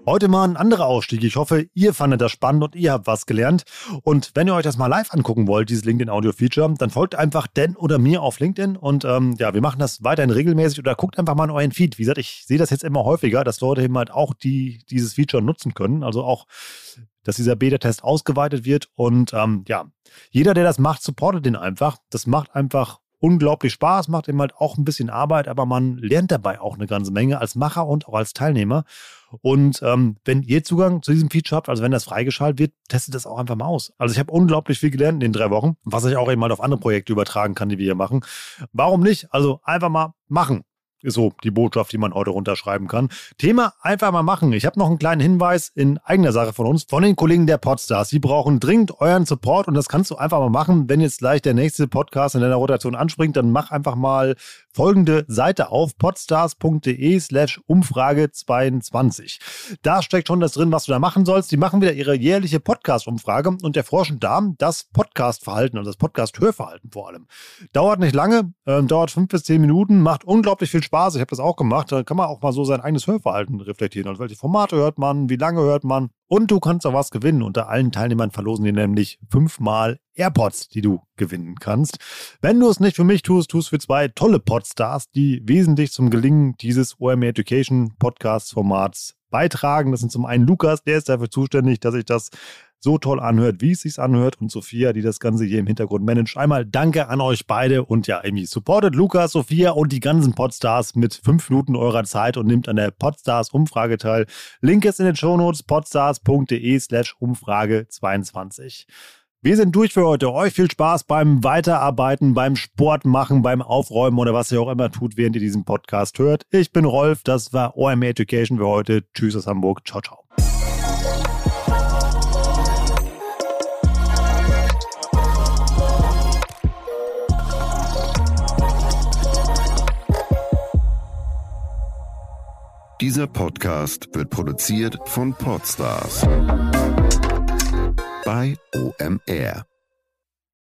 Speaker 2: Heute mal ein anderer Ausstieg. Ich hoffe, ihr fandet das spannend und ihr habt was gelernt. Und wenn ihr euch das mal live angucken wollt, dieses LinkedIn Audio Feature, dann folgt einfach Dan oder mir auf LinkedIn und ähm, ja, wir machen das weiterhin regelmäßig oder guckt einfach mal in euren Feed. Wie gesagt, ich sehe das jetzt immer häufiger, dass Leute eben halt auch die, dieses Feature nutzen können. Also auch, dass dieser Beta-Test ausgeweitet wird. Und ähm, ja, jeder, der das macht, supportet den einfach. Das macht einfach unglaublich Spaß, macht eben halt auch ein bisschen Arbeit, aber man lernt dabei auch eine ganze Menge als Macher und auch als Teilnehmer. Und ähm, wenn ihr Zugang zu diesem Feature habt, also wenn das freigeschaltet wird, testet das auch einfach mal aus. Also ich habe unglaublich viel gelernt in den drei Wochen, was ich auch eben halt auf andere Projekte übertragen kann, die wir hier machen. Warum nicht? Also einfach mal machen. Ist so die Botschaft, die man heute runterschreiben kann. Thema einfach mal machen. Ich habe noch einen kleinen Hinweis in eigener Sache von uns, von den Kollegen der Podstars. Sie brauchen dringend euren Support und das kannst du einfach mal machen. Wenn jetzt gleich der nächste Podcast in deiner Rotation anspringt, dann mach einfach mal folgende Seite auf, podstars.de slash Umfrage 22. Da steckt schon das drin, was du da machen sollst. Die machen wieder ihre jährliche Podcast-Umfrage und erforschen da das Podcast-Verhalten und das Podcast-Hörverhalten vor allem. Dauert nicht lange, äh, dauert fünf bis zehn Minuten, macht unglaublich viel Spaß. Ich habe das auch gemacht. Da kann man auch mal so sein eigenes Hörverhalten reflektieren. Also welche Formate hört man, wie lange hört man. Und du kannst auch was gewinnen. Unter allen Teilnehmern verlosen die nämlich fünfmal AirPods, die du gewinnen kannst. Wenn du es nicht für mich tust, tust für zwei tolle Podstars, die wesentlich zum Gelingen dieses OMR Education Podcast Formats beitragen. Das sind zum einen Lukas, der ist dafür zuständig, dass ich das so toll anhört, wie es sich anhört. Und Sophia, die das Ganze hier im Hintergrund managt. Einmal danke an euch beide und ja, Amy, supportet Lukas, Sophia und die ganzen Podstars mit fünf Minuten eurer Zeit und nimmt an der Podstars Umfrage teil. Link ist in den Shownotes podstars.de slash Umfrage 22. Wir sind durch für heute. Euch viel Spaß beim Weiterarbeiten, beim Sport machen, beim Aufräumen oder was ihr auch immer tut, während ihr diesen Podcast hört. Ich bin Rolf, das war OMR Education für heute. Tschüss aus Hamburg. Ciao, ciao.
Speaker 4: Dieser Podcast wird produziert von Podstars bei OMR.